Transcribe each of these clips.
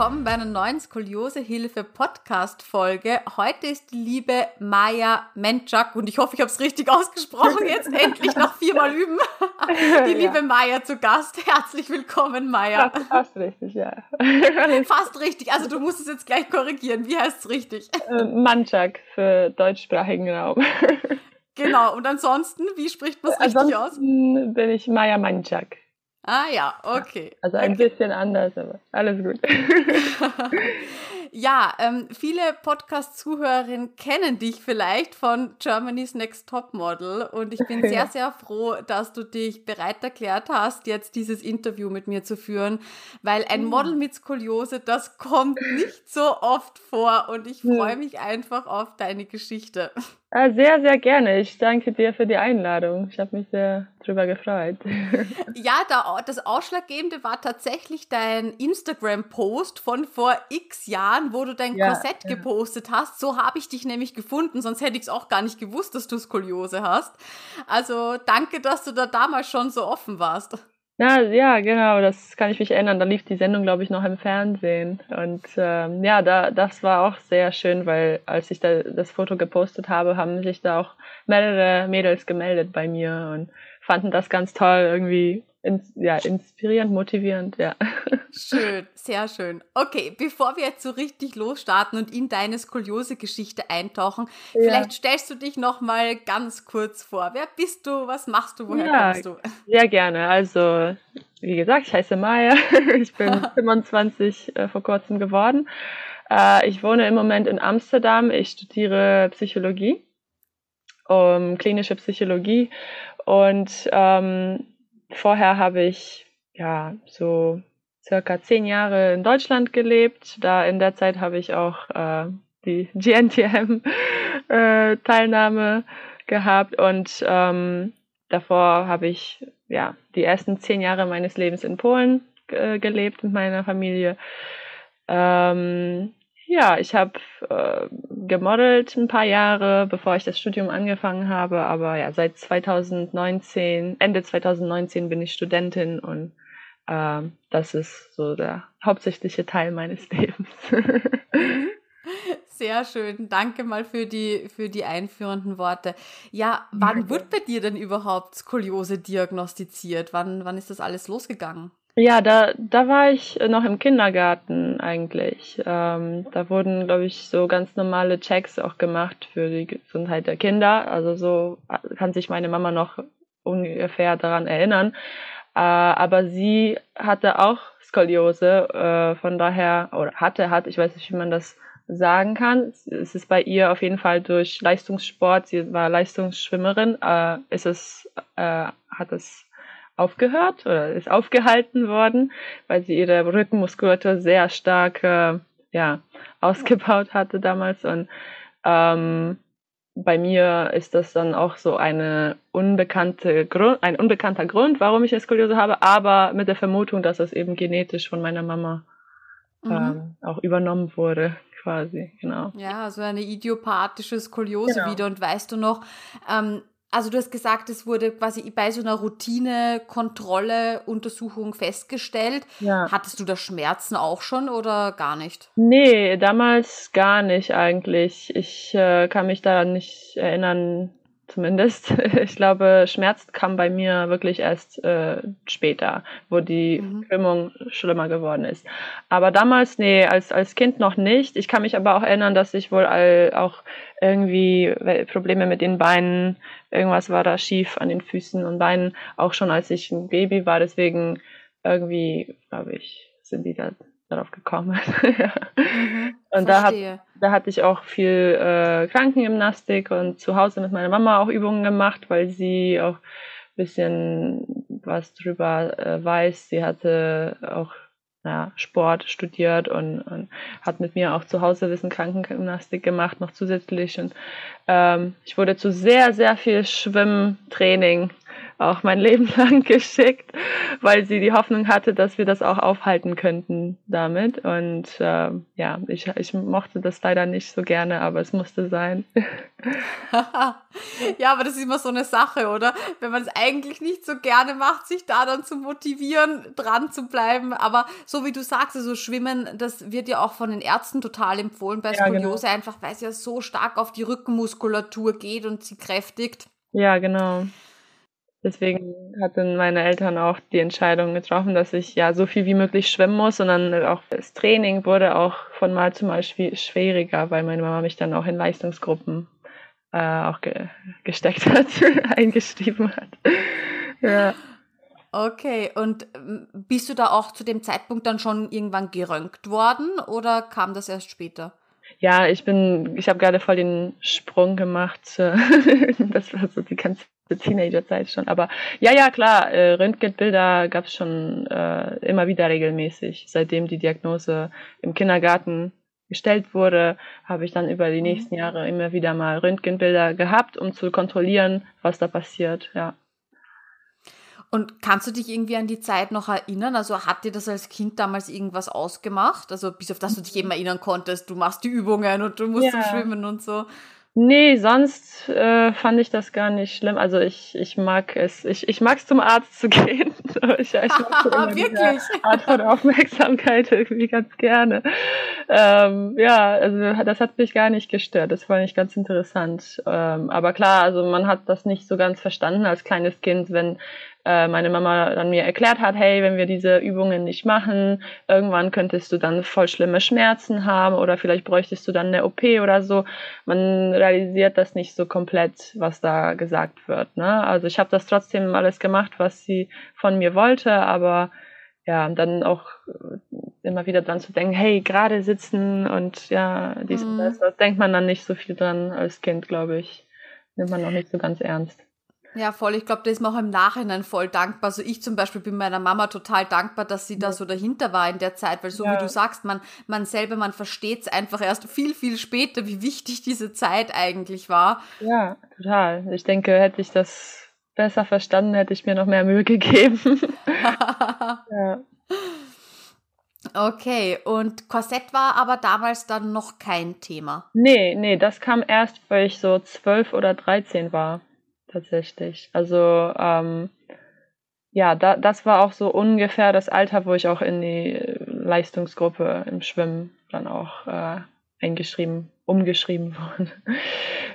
Willkommen bei einer neuen Skoliosehilfe-Podcast-Folge. Heute ist die liebe Maja Menczak und ich hoffe, ich habe es richtig ausgesprochen, jetzt endlich nach viermal üben. Die liebe ja. Maja zu Gast. Herzlich willkommen, Maja. Fast, fast richtig, ja. Fast richtig, also du musst es jetzt gleich korrigieren. Wie heißt es richtig? Äh, Manchak für deutschsprachigen Raum. Genau, und ansonsten, wie spricht man es richtig aus? bin ich Maja Manchak. Ah ja, okay. Also ein okay. bisschen anders, aber alles gut. ja, ähm, viele Podcast-Zuhörerinnen kennen dich vielleicht von Germany's Next Top Model und ich bin sehr, sehr froh, dass du dich bereit erklärt hast, jetzt dieses Interview mit mir zu führen, weil ein Model mit Skoliose, das kommt nicht so oft vor und ich freue mich einfach auf deine Geschichte. Ja, sehr, sehr gerne. Ich danke dir für die Einladung. Ich habe mich sehr drüber gefreut. Ja, da, das Ausschlaggebende war tatsächlich dein Instagram-Post von vor x Jahren, wo du dein ja, Korsett ja. gepostet hast. So habe ich dich nämlich gefunden, sonst hätte ich es auch gar nicht gewusst, dass du Skoliose hast. Also danke, dass du da damals schon so offen warst. Ja, ja, genau, das kann ich mich erinnern. Da lief die Sendung, glaube ich, noch im Fernsehen. Und ähm, ja, da, das war auch sehr schön, weil als ich da das Foto gepostet habe, haben sich da auch mehrere Mädels gemeldet bei mir und fanden das ganz toll, irgendwie ins, ja, inspirierend, motivierend, ja. Schön, sehr schön. Okay, bevor wir jetzt so richtig losstarten und in deine Skoliose-Geschichte eintauchen, ja. vielleicht stellst du dich noch mal ganz kurz vor. Wer bist du? Was machst du? Woher ja, kommst du? Sehr gerne. Also, wie gesagt, ich heiße Maya. Ich bin 25 äh, vor kurzem geworden. Äh, ich wohne im Moment in Amsterdam. Ich studiere Psychologie, um, klinische Psychologie und ähm, vorher habe ich ja so circa zehn Jahre in Deutschland gelebt. Da in der Zeit habe ich auch äh, die GNTM-Teilnahme äh, gehabt und ähm, davor habe ich ja die ersten zehn Jahre meines Lebens in Polen äh, gelebt mit meiner Familie. Ähm, ja, ich habe äh, gemodelt ein paar Jahre, bevor ich das Studium angefangen habe, aber ja, seit 2019, Ende 2019 bin ich Studentin und äh, das ist so der hauptsächliche Teil meines Lebens. Sehr schön. Danke mal für die, für die einführenden Worte. Ja, wann wird bei dir denn überhaupt Skoliose diagnostiziert? Wann, wann ist das alles losgegangen? Ja, da, da war ich noch im Kindergarten eigentlich. Ähm, da wurden, glaube ich, so ganz normale Checks auch gemacht für die Gesundheit der Kinder. Also so kann sich meine Mama noch ungefähr daran erinnern. Äh, aber sie hatte auch Skoliose, äh, von daher, oder hatte, hat, ich weiß nicht, wie man das sagen kann. Es ist bei ihr auf jeden Fall durch Leistungssport, sie war Leistungsschwimmerin, äh, ist es, äh, hat es aufgehört oder ist aufgehalten worden, weil sie ihre Rückenmuskulatur sehr stark äh, ja, ausgebaut hatte damals. Und ähm, bei mir ist das dann auch so eine unbekannte Grund, ein unbekannter Grund, warum ich Skoliose habe, aber mit der Vermutung, dass das eben genetisch von meiner Mama mhm. ähm, auch übernommen wurde, quasi, genau. Ja, so eine idiopathische Skoliose genau. wieder. Und weißt du noch, ähm, also du hast gesagt, es wurde quasi bei so einer Routine-Kontrolle, Untersuchung festgestellt. Ja. Hattest du da Schmerzen auch schon oder gar nicht? Nee, damals gar nicht eigentlich. Ich äh, kann mich da nicht erinnern, zumindest. Ich glaube, Schmerz kam bei mir wirklich erst äh, später, wo die mhm. Krümmung schlimmer geworden ist. Aber damals, nee, als, als Kind noch nicht. Ich kann mich aber auch erinnern, dass ich wohl all, auch irgendwie Probleme mit den Beinen, irgendwas war da schief an den Füßen und Beinen, auch schon als ich ein Baby war. Deswegen irgendwie, glaube ich, sind die da darauf gekommen. mhm, und da, hat, da hatte ich auch viel äh, Krankengymnastik und zu Hause mit meiner Mama auch Übungen gemacht, weil sie auch ein bisschen was drüber äh, weiß. Sie hatte auch ja, Sport studiert und, und, hat mit mir auch zu Hause Wissen Krankengymnastik gemacht, noch zusätzlich. Und ähm, ich wurde zu sehr, sehr viel Schwimmtraining auch mein Leben lang geschickt. weil sie die Hoffnung hatte, dass wir das auch aufhalten könnten damit. Und äh, ja, ich, ich mochte das leider nicht so gerne, aber es musste sein. ja, aber das ist immer so eine Sache, oder? Wenn man es eigentlich nicht so gerne macht, sich da dann zu motivieren, dran zu bleiben. Aber so wie du sagst, also Schwimmen, das wird ja auch von den Ärzten total empfohlen bei Skoliose, ja, genau. einfach weil es ja so stark auf die Rückenmuskulatur geht und sie kräftigt. Ja, genau. Deswegen hatten meine Eltern auch die Entscheidung getroffen, dass ich ja so viel wie möglich schwimmen muss und dann auch das Training wurde auch von Mal zu Mal schwieriger, weil meine Mama mich dann auch in Leistungsgruppen äh, auch ge gesteckt hat, eingeschrieben hat. ja. Okay, und ähm, bist du da auch zu dem Zeitpunkt dann schon irgendwann geröntgt worden oder kam das erst später? Ja, ich bin, ich habe gerade voll den Sprung gemacht. das war so die ganze Teenagerzeit schon. Aber ja, ja, klar, äh, Röntgenbilder gab es schon äh, immer wieder regelmäßig. Seitdem die Diagnose im Kindergarten gestellt wurde, habe ich dann über die mhm. nächsten Jahre immer wieder mal Röntgenbilder gehabt, um zu kontrollieren, was da passiert, ja. Und kannst du dich irgendwie an die Zeit noch erinnern? Also hat dir das als Kind damals irgendwas ausgemacht? Also bis auf das du dich eben erinnern konntest, du machst die Übungen und du musst ja. schwimmen und so. Nee, sonst äh, fand ich das gar nicht schlimm. Also ich, ich mag es, ich, ich mag es zum Arzt zu gehen. ich, ich mag so Wirklich? Art von Aufmerksamkeit irgendwie ganz gerne. Ähm, ja, also das hat mich gar nicht gestört. Das fand ich ganz interessant. Ähm, aber klar, also man hat das nicht so ganz verstanden als kleines Kind, wenn äh, meine Mama dann mir erklärt hat, hey, wenn wir diese Übungen nicht machen, irgendwann könntest du dann voll schlimme Schmerzen haben oder vielleicht bräuchtest du dann eine OP oder so. Man realisiert das nicht so komplett, was da gesagt wird. Ne? Also ich habe das trotzdem alles gemacht, was sie von mir wollte, aber ja, dann auch immer wieder dran zu denken, hey, gerade sitzen und ja, dies mhm. und das, das denkt man dann nicht so viel dran als Kind, glaube ich. Nimmt man noch nicht so ganz ernst. Ja, voll. Ich glaube, da ist man auch im Nachhinein voll dankbar. Also ich zum Beispiel bin meiner Mama total dankbar, dass sie ja. da so dahinter war in der Zeit, weil so ja. wie du sagst, man, man selber, man versteht es einfach erst viel, viel später, wie wichtig diese Zeit eigentlich war. Ja, total. Ich denke, hätte ich das besser verstanden, hätte ich mir noch mehr Mühe gegeben. ja. Okay, und Korsett war aber damals dann noch kein Thema. Nee, nee, das kam erst, weil ich so zwölf oder dreizehn war tatsächlich. Also ähm, ja, da, das war auch so ungefähr das Alter, wo ich auch in die Leistungsgruppe im Schwimmen dann auch äh, eingeschrieben, umgeschrieben wurde.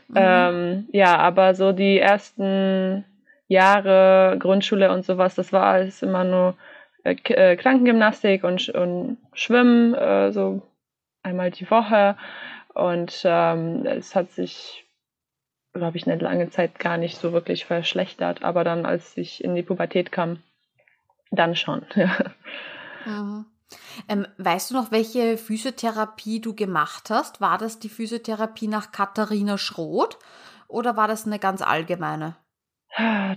Mhm. ähm, ja, aber so die ersten Jahre Grundschule und sowas, das war alles immer nur äh, äh Krankengymnastik und, und Schwimmen, äh, so einmal die Woche. Und ähm, es hat sich glaube ich, eine lange Zeit gar nicht so wirklich verschlechtert. Aber dann, als ich in die Pubertät kam, dann schon. Ja. Mhm. Ähm, weißt du noch, welche Physiotherapie du gemacht hast? War das die Physiotherapie nach Katharina Schroth oder war das eine ganz allgemeine?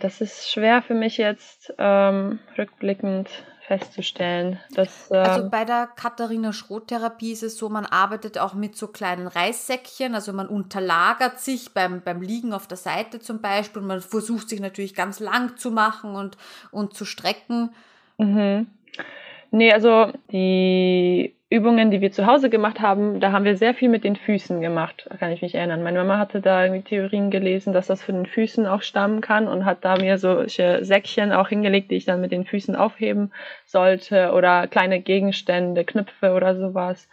Das ist schwer für mich jetzt ähm, rückblickend festzustellen. Dass, äh also bei der Katharina Schroth-Therapie ist es so, man arbeitet auch mit so kleinen Reissäckchen, also man unterlagert sich beim, beim Liegen auf der Seite zum Beispiel. Man versucht sich natürlich ganz lang zu machen und, und zu strecken. Mhm. Nee, also die Übungen, die wir zu Hause gemacht haben, da haben wir sehr viel mit den Füßen gemacht, kann ich mich erinnern. Meine Mama hatte da irgendwie Theorien gelesen, dass das von den Füßen auch stammen kann und hat da mir solche Säckchen auch hingelegt, die ich dann mit den Füßen aufheben sollte oder kleine Gegenstände, Knöpfe oder sowas,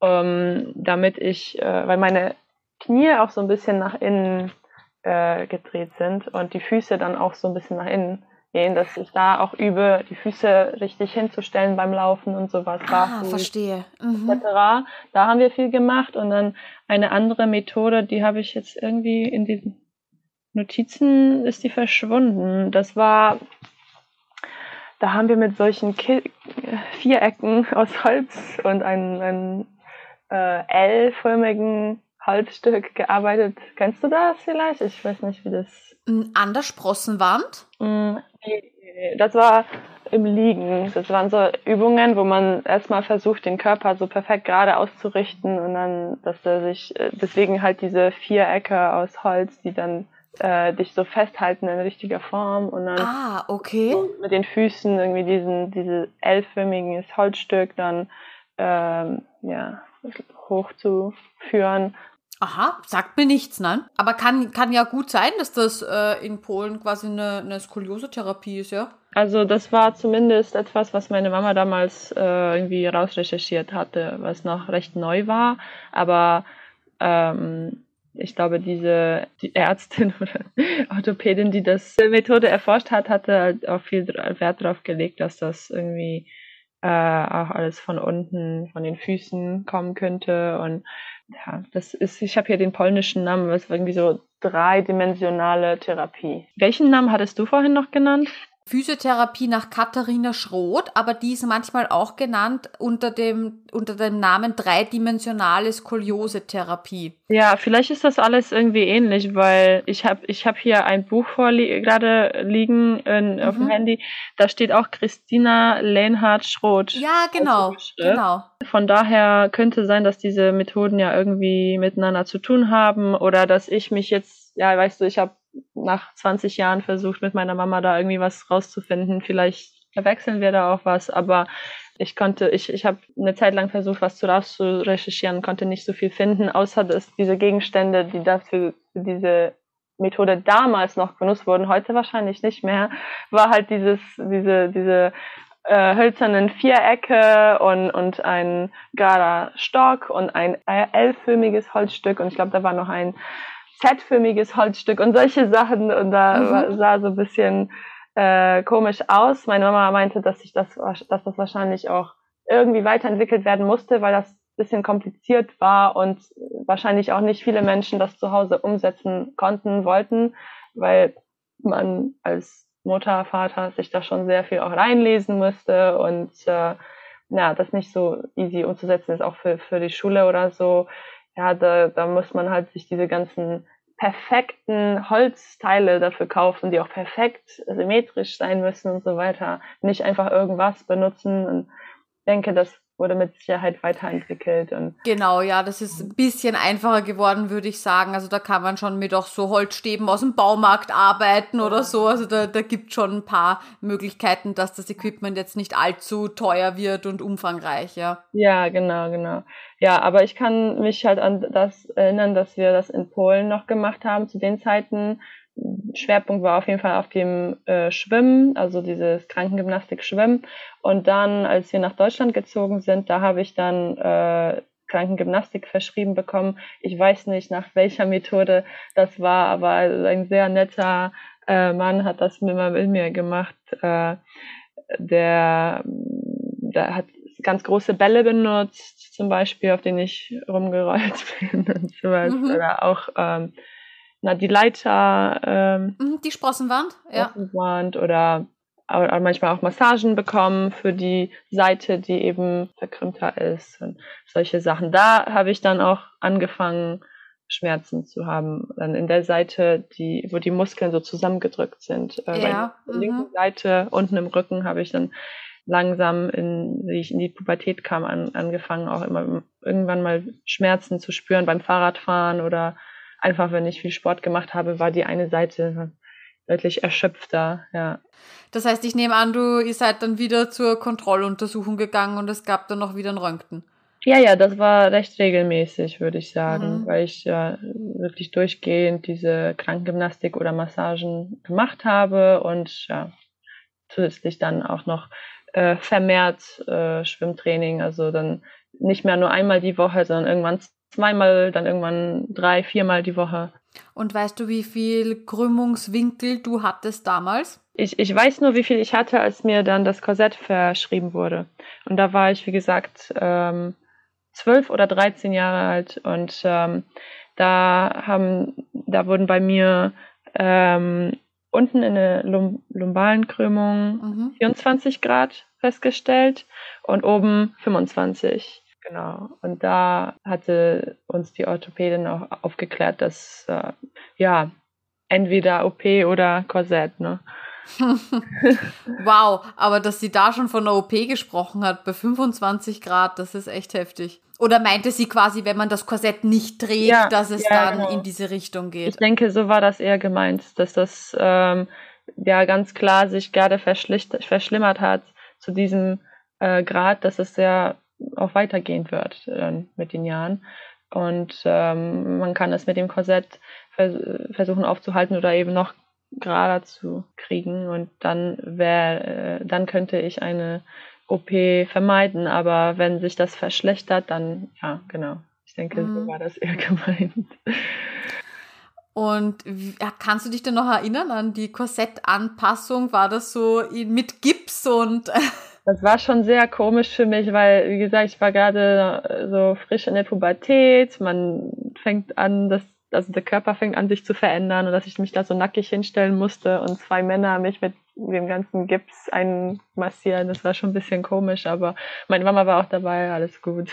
ähm, damit ich, äh, weil meine Knie auch so ein bisschen nach innen äh, gedreht sind und die Füße dann auch so ein bisschen nach innen gehen, dass ich da auch übe, die Füße richtig hinzustellen beim Laufen und sowas. Ah, verstehe. Mhm. Etc. Da haben wir viel gemacht und dann eine andere Methode, die habe ich jetzt irgendwie in den Notizen ist die verschwunden. Das war, da haben wir mit solchen Ki Vierecken aus Holz und einem, einem äh, L-förmigen Holzstück gearbeitet. Kennst du das vielleicht? Ich weiß nicht, wie das. An der Sprossenwand? Mm, das war im Liegen. Das waren so Übungen, wo man erstmal versucht, den Körper so perfekt gerade auszurichten und dann, dass er sich, äh, deswegen halt diese Vierecke aus Holz, die dann äh, dich so festhalten in richtiger Form und dann ah, okay. so mit den Füßen irgendwie diesen, dieses L-förmiges Holzstück dann ähm, ja, hochzuführen. Aha, sagt mir nichts, nein. Aber kann, kann ja gut sein, dass das äh, in Polen quasi eine, eine Skoliose-Therapie ist, ja? Also das war zumindest etwas, was meine Mama damals äh, irgendwie rausrecherchiert hatte, was noch recht neu war. Aber ähm, ich glaube, diese die Ärztin oder Orthopädin, die das Methode erforscht hat, hatte halt auch viel Wert darauf gelegt, dass das irgendwie äh, auch alles von unten, von den Füßen kommen könnte. Und ja, das ist, ich habe hier den polnischen Namen, was irgendwie so dreidimensionale Therapie. Welchen Namen hattest du vorhin noch genannt? Physiotherapie nach Katharina Schroth, aber die ist manchmal auch genannt unter dem, unter dem Namen dreidimensionale Skoliose-Therapie. Ja, vielleicht ist das alles irgendwie ähnlich, weil ich habe ich hab hier ein Buch vorli gerade liegen in, mhm. auf dem mhm. Handy, da steht auch Christina Lehnhardt Schroth. Ja, genau, genau. Von daher könnte sein, dass diese Methoden ja irgendwie miteinander zu tun haben oder dass ich mich jetzt, ja, weißt du, ich habe nach 20 Jahren versucht, mit meiner Mama da irgendwie was rauszufinden. Vielleicht verwechseln wir da auch was, aber ich konnte, ich, ich habe eine Zeit lang versucht, was zu rauszurecherchieren, konnte nicht so viel finden, außer dass diese Gegenstände, die dafür für diese Methode damals noch benutzt wurden, heute wahrscheinlich nicht mehr, war halt dieses, diese, diese äh, hölzernen Vierecke und, und ein gerader Stock und ein L-förmiges Holzstück und ich glaube, da war noch ein Z-förmiges Holzstück und solche Sachen. Und da mhm. sah so ein bisschen äh, komisch aus. Meine Mama meinte, dass sich das, dass das wahrscheinlich auch irgendwie weiterentwickelt werden musste, weil das ein bisschen kompliziert war und wahrscheinlich auch nicht viele Menschen das zu Hause umsetzen konnten, wollten, weil man als Mutter, Vater sich da schon sehr viel auch reinlesen musste und äh, ja, das nicht so easy umzusetzen ist, auch für, für die Schule oder so ja, da, da muss man halt sich diese ganzen perfekten Holzteile dafür kaufen, die auch perfekt symmetrisch sein müssen und so weiter. Nicht einfach irgendwas benutzen. Und denke, das wurde mit Sicherheit weiterentwickelt. Und genau, ja, das ist ein bisschen einfacher geworden, würde ich sagen. Also da kann man schon mit auch so Holzstäben aus dem Baumarkt arbeiten oder so. Also da, da gibt schon ein paar Möglichkeiten, dass das Equipment jetzt nicht allzu teuer wird und umfangreich, ja. Ja, genau, genau. Ja, aber ich kann mich halt an das erinnern, dass wir das in Polen noch gemacht haben zu den Zeiten. Schwerpunkt war auf jeden Fall auf dem äh, Schwimmen, also dieses Krankengymnastik-Schwimmen. Und dann, als wir nach Deutschland gezogen sind, da habe ich dann äh, Krankengymnastik verschrieben bekommen. Ich weiß nicht, nach welcher Methode das war, aber ein sehr netter äh, Mann hat das mit, mit mir gemacht. Äh, der, der hat ganz große Bälle benutzt, zum Beispiel, auf denen ich rumgerollt bin und sowas. Mhm. Oder auch ähm, na, die Leiter. Ähm, mhm, die Sprossenwand, ja. Sprossenwand oder aber manchmal auch Massagen bekommen für die Seite, die eben verkrümmter ist und solche Sachen. Da habe ich dann auch angefangen, Schmerzen zu haben. Dann in der Seite, die, wo die Muskeln so zusammengedrückt sind. Äh, ja. Bei der linken mhm. Seite, unten im Rücken, habe ich dann langsam, in, wie ich in die Pubertät kam, an, angefangen, auch immer irgendwann mal Schmerzen zu spüren beim Fahrradfahren oder einfach, wenn ich viel Sport gemacht habe, war die eine Seite deutlich erschöpfter, ja. Das heißt, ich nehme an, du ihr seid dann wieder zur Kontrolluntersuchung gegangen und es gab dann noch wieder ein Röntgen. Ja, ja, das war recht regelmäßig, würde ich sagen, mhm. weil ich ja wirklich durchgehend diese Krankengymnastik oder Massagen gemacht habe und ja, zusätzlich dann auch noch äh, vermehrt äh, Schwimmtraining, also dann nicht mehr nur einmal die Woche, sondern irgendwann zweimal, dann irgendwann drei, viermal die Woche. Und weißt du, wie viel Krümmungswinkel du hattest damals? Ich, ich weiß nur, wie viel ich hatte, als mir dann das Korsett verschrieben wurde. Und da war ich, wie gesagt, ähm, zwölf oder dreizehn Jahre alt. Und ähm, da haben, da wurden bei mir ähm, unten in der Lum lumbalen Krümmung mhm. 24 Grad festgestellt und oben 25. Genau. Und da hatte uns die Orthopädin auch aufgeklärt, dass äh, ja entweder OP oder Korsett, ne? wow, aber dass sie da schon von der OP gesprochen hat bei 25 Grad, das ist echt heftig. Oder meinte sie quasi, wenn man das Korsett nicht trägt, ja, dass es ja, dann genau. in diese Richtung geht? Ich denke, so war das eher gemeint, dass das ähm, ja ganz klar sich gerade verschlimmert hat zu diesem äh, Grad, dass es ja auch weitergehen wird äh, mit den Jahren. Und ähm, man kann es mit dem Korsett vers versuchen aufzuhalten oder eben noch gerader zu kriegen. Und dann wäre, äh, dann könnte ich eine OP vermeiden. Aber wenn sich das verschlechtert, dann ja, genau. Ich denke, mhm. so war das eher gemeint. Und kannst du dich denn noch erinnern an die Korsettanpassung? War das so mit Gips und Das war schon sehr komisch für mich, weil, wie gesagt, ich war gerade äh, so frisch in der Pubertät. Man fängt an, das, also der Körper fängt an, sich zu verändern und dass ich mich da so nackig hinstellen musste und zwei Männer mich mit dem ganzen Gips einmassieren. Das war schon ein bisschen komisch, aber meine Mama war auch dabei, alles gut.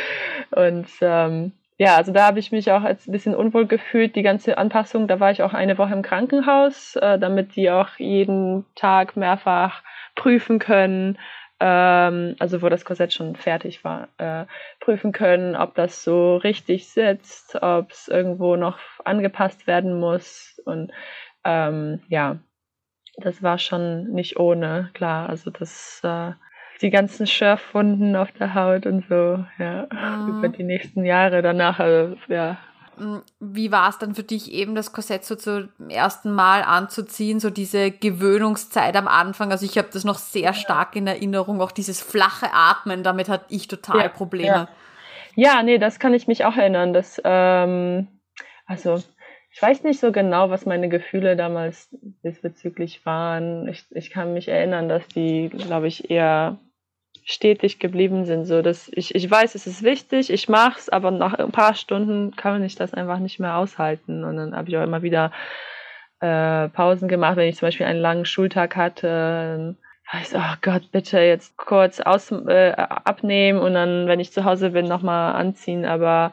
und ähm, ja, also da habe ich mich auch als ein bisschen unwohl gefühlt, die ganze Anpassung. Da war ich auch eine Woche im Krankenhaus, äh, damit die auch jeden Tag mehrfach prüfen können, ähm, also wo das Korsett schon fertig war, äh, prüfen können, ob das so richtig sitzt, ob es irgendwo noch angepasst werden muss. Und ähm, ja, das war schon nicht ohne, klar. Also das äh, die ganzen Schürfwunden auf der Haut und so, ja, mhm. über die nächsten Jahre danach, also, ja, hm, wie war es dann für dich eben, das Korsett so zum ersten Mal anzuziehen, so diese Gewöhnungszeit am Anfang? Also ich habe das noch sehr stark in Erinnerung, auch dieses flache Atmen, damit hatte ich total ja, Probleme. Ja. ja. nee, das kann ich mich auch erinnern. Dass, ähm, also ich weiß nicht so genau, was meine Gefühle damals diesbezüglich waren. Ich, ich kann mich erinnern, dass die, glaube ich, eher stetig geblieben sind. So, dass ich, ich weiß, es ist wichtig, ich mach's, aber nach ein paar Stunden kann ich das einfach nicht mehr aushalten. Und dann habe ich auch immer wieder äh, Pausen gemacht, wenn ich zum Beispiel einen langen Schultag hatte. Ich so, oh Gott, bitte jetzt kurz aus, äh, abnehmen und dann, wenn ich zu Hause bin, nochmal anziehen. Aber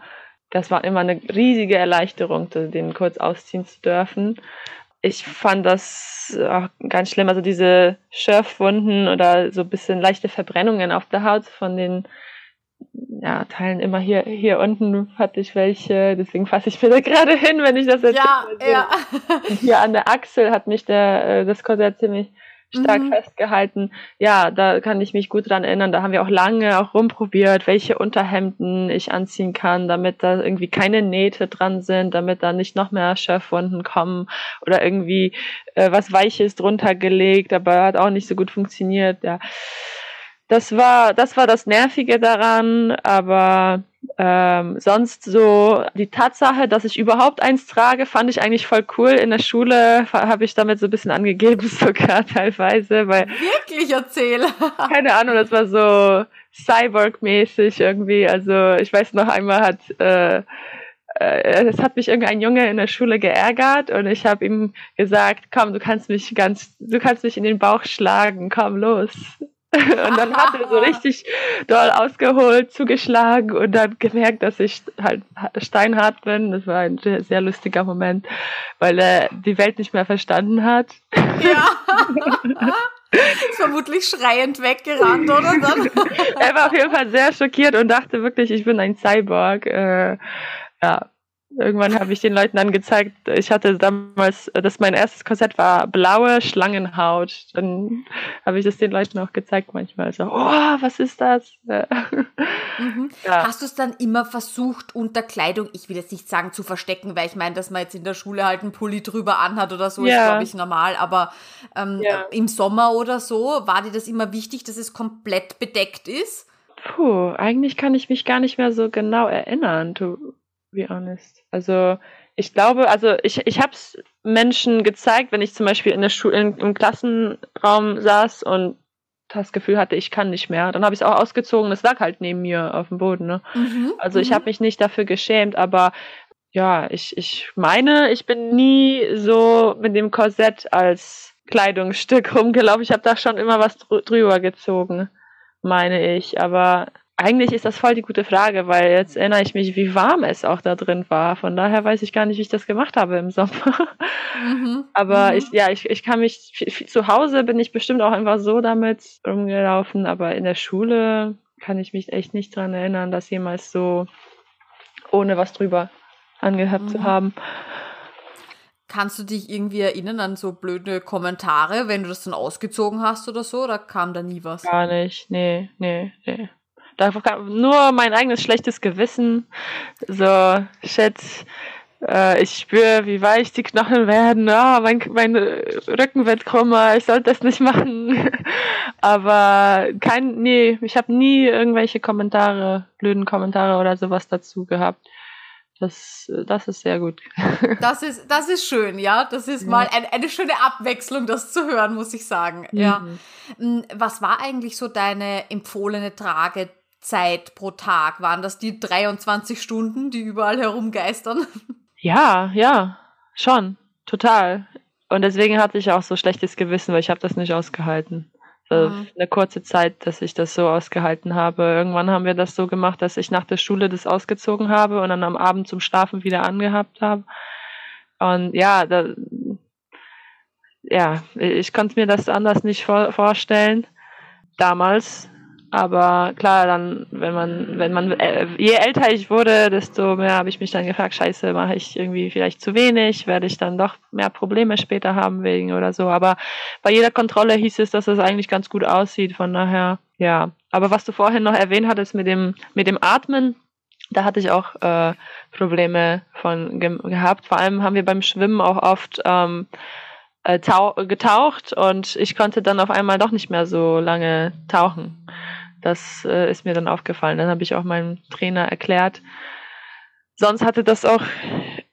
das war immer eine riesige Erleichterung, den kurz ausziehen zu dürfen ich fand das auch ganz schlimm. Also diese Schürfwunden oder so ein bisschen leichte Verbrennungen auf der Haut von den ja, Teilen immer hier, hier unten hatte ich welche, deswegen fasse ich mir da gerade hin, wenn ich das erzähle. Ja, ja. Hier an der Achsel hat mich der, äh, das Korsett ziemlich stark mhm. festgehalten. Ja, da kann ich mich gut dran erinnern. Da haben wir auch lange auch rumprobiert, welche Unterhemden ich anziehen kann, damit da irgendwie keine Nähte dran sind, damit da nicht noch mehr Schürfwunden kommen oder irgendwie äh, was Weiches drunter gelegt, aber hat auch nicht so gut funktioniert. Ja, das war das war das Nervige daran, aber ähm, sonst so die Tatsache, dass ich überhaupt eins trage, fand ich eigentlich voll cool. In der Schule habe ich damit so ein bisschen angegeben, sogar teilweise, weil. Wirklich erzähle. keine Ahnung, das war so Cyborg-mäßig irgendwie. Also ich weiß noch einmal hat äh, äh, es hat mich irgendein Junge in der Schule geärgert und ich habe ihm gesagt, komm, du kannst mich ganz, du kannst mich in den Bauch schlagen, komm los. Und dann hat er so richtig doll ausgeholt, zugeschlagen und dann gemerkt, dass ich halt steinhart bin. Das war ein sehr lustiger Moment, weil er die Welt nicht mehr verstanden hat. Ja. Vermutlich schreiend weggerannt, oder? Dann? er war auf jeden Fall sehr schockiert und dachte wirklich, ich bin ein Cyborg. Äh, ja, Irgendwann habe ich den Leuten dann gezeigt, ich hatte damals, das mein erstes Korsett war blaue Schlangenhaut. Dann habe ich das den Leuten auch gezeigt manchmal. So, oh, was ist das? Mhm. Ja. Hast du es dann immer versucht, unter Kleidung, ich will jetzt nicht sagen zu verstecken, weil ich meine, dass man jetzt in der Schule halt einen Pulli drüber anhat oder so, ja. ist glaube ich normal, aber ähm, ja. im Sommer oder so, war dir das immer wichtig, dass es komplett bedeckt ist? Puh, eigentlich kann ich mich gar nicht mehr so genau erinnern. Du, be honest. Also ich glaube, also ich, ich habe es Menschen gezeigt, wenn ich zum Beispiel in der Schule im Klassenraum saß und das Gefühl hatte, ich kann nicht mehr. Dann habe ich es auch ausgezogen. Es lag halt neben mir auf dem Boden. Ne? Mhm, also ich mhm. habe mich nicht dafür geschämt, aber ja, ich, ich meine, ich bin nie so mit dem Korsett als Kleidungsstück rumgelaufen. Ich habe da schon immer was drüber gezogen, meine ich. Aber eigentlich ist das voll die gute Frage, weil jetzt erinnere ich mich, wie warm es auch da drin war. Von daher weiß ich gar nicht, wie ich das gemacht habe im Sommer. Mhm. Aber mhm. ich, ja, ich, ich kann mich, zu Hause bin ich bestimmt auch einfach so damit rumgelaufen, aber in der Schule, kann ich mich echt nicht dran erinnern, das jemals so ohne was drüber angehabt mhm. zu haben. Kannst du dich irgendwie erinnern an so blöde Kommentare, wenn du das dann ausgezogen hast oder so? Oder kam da nie was? Gar nicht, nee, nee, nee. Da nur mein eigenes schlechtes Gewissen. So, Schätz, äh, ich spüre, wie weich die Knochen werden. Oh, mein, mein Rücken wird krummer, ich sollte das nicht machen. Aber kein, nee, ich habe nie irgendwelche Kommentare, blöden Kommentare oder sowas dazu gehabt. Das, das ist sehr gut. Das ist, das ist schön, ja. Das ist ja. mal ein, eine schöne Abwechslung, das zu hören, muss ich sagen. Mhm. Ja. Mm, was war eigentlich so deine empfohlene Tragezeit pro Tag? Waren das die 23 Stunden, die überall herumgeistern? Ja, ja, schon, total. Und deswegen hatte ich auch so schlechtes Gewissen, weil ich habe das nicht ausgehalten. Also mhm. eine kurze Zeit, dass ich das so ausgehalten habe. Irgendwann haben wir das so gemacht, dass ich nach der Schule das ausgezogen habe und dann am Abend zum Schlafen wieder angehabt habe. Und ja, da, ja, ich konnte mir das anders nicht vor, vorstellen damals. Aber klar, dann, wenn man, wenn man, äh, je älter ich wurde, desto mehr habe ich mich dann gefragt, scheiße, mache ich irgendwie vielleicht zu wenig, werde ich dann doch mehr Probleme später haben wegen oder so. Aber bei jeder Kontrolle hieß es, dass es eigentlich ganz gut aussieht, von daher, ja. Aber was du vorhin noch erwähnt hattest mit dem, mit dem Atmen, da hatte ich auch äh, Probleme von ge gehabt. Vor allem haben wir beim Schwimmen auch oft ähm, äh, getaucht und ich konnte dann auf einmal doch nicht mehr so lange tauchen. Das äh, ist mir dann aufgefallen. Dann habe ich auch meinem Trainer erklärt. Sonst hatte das auch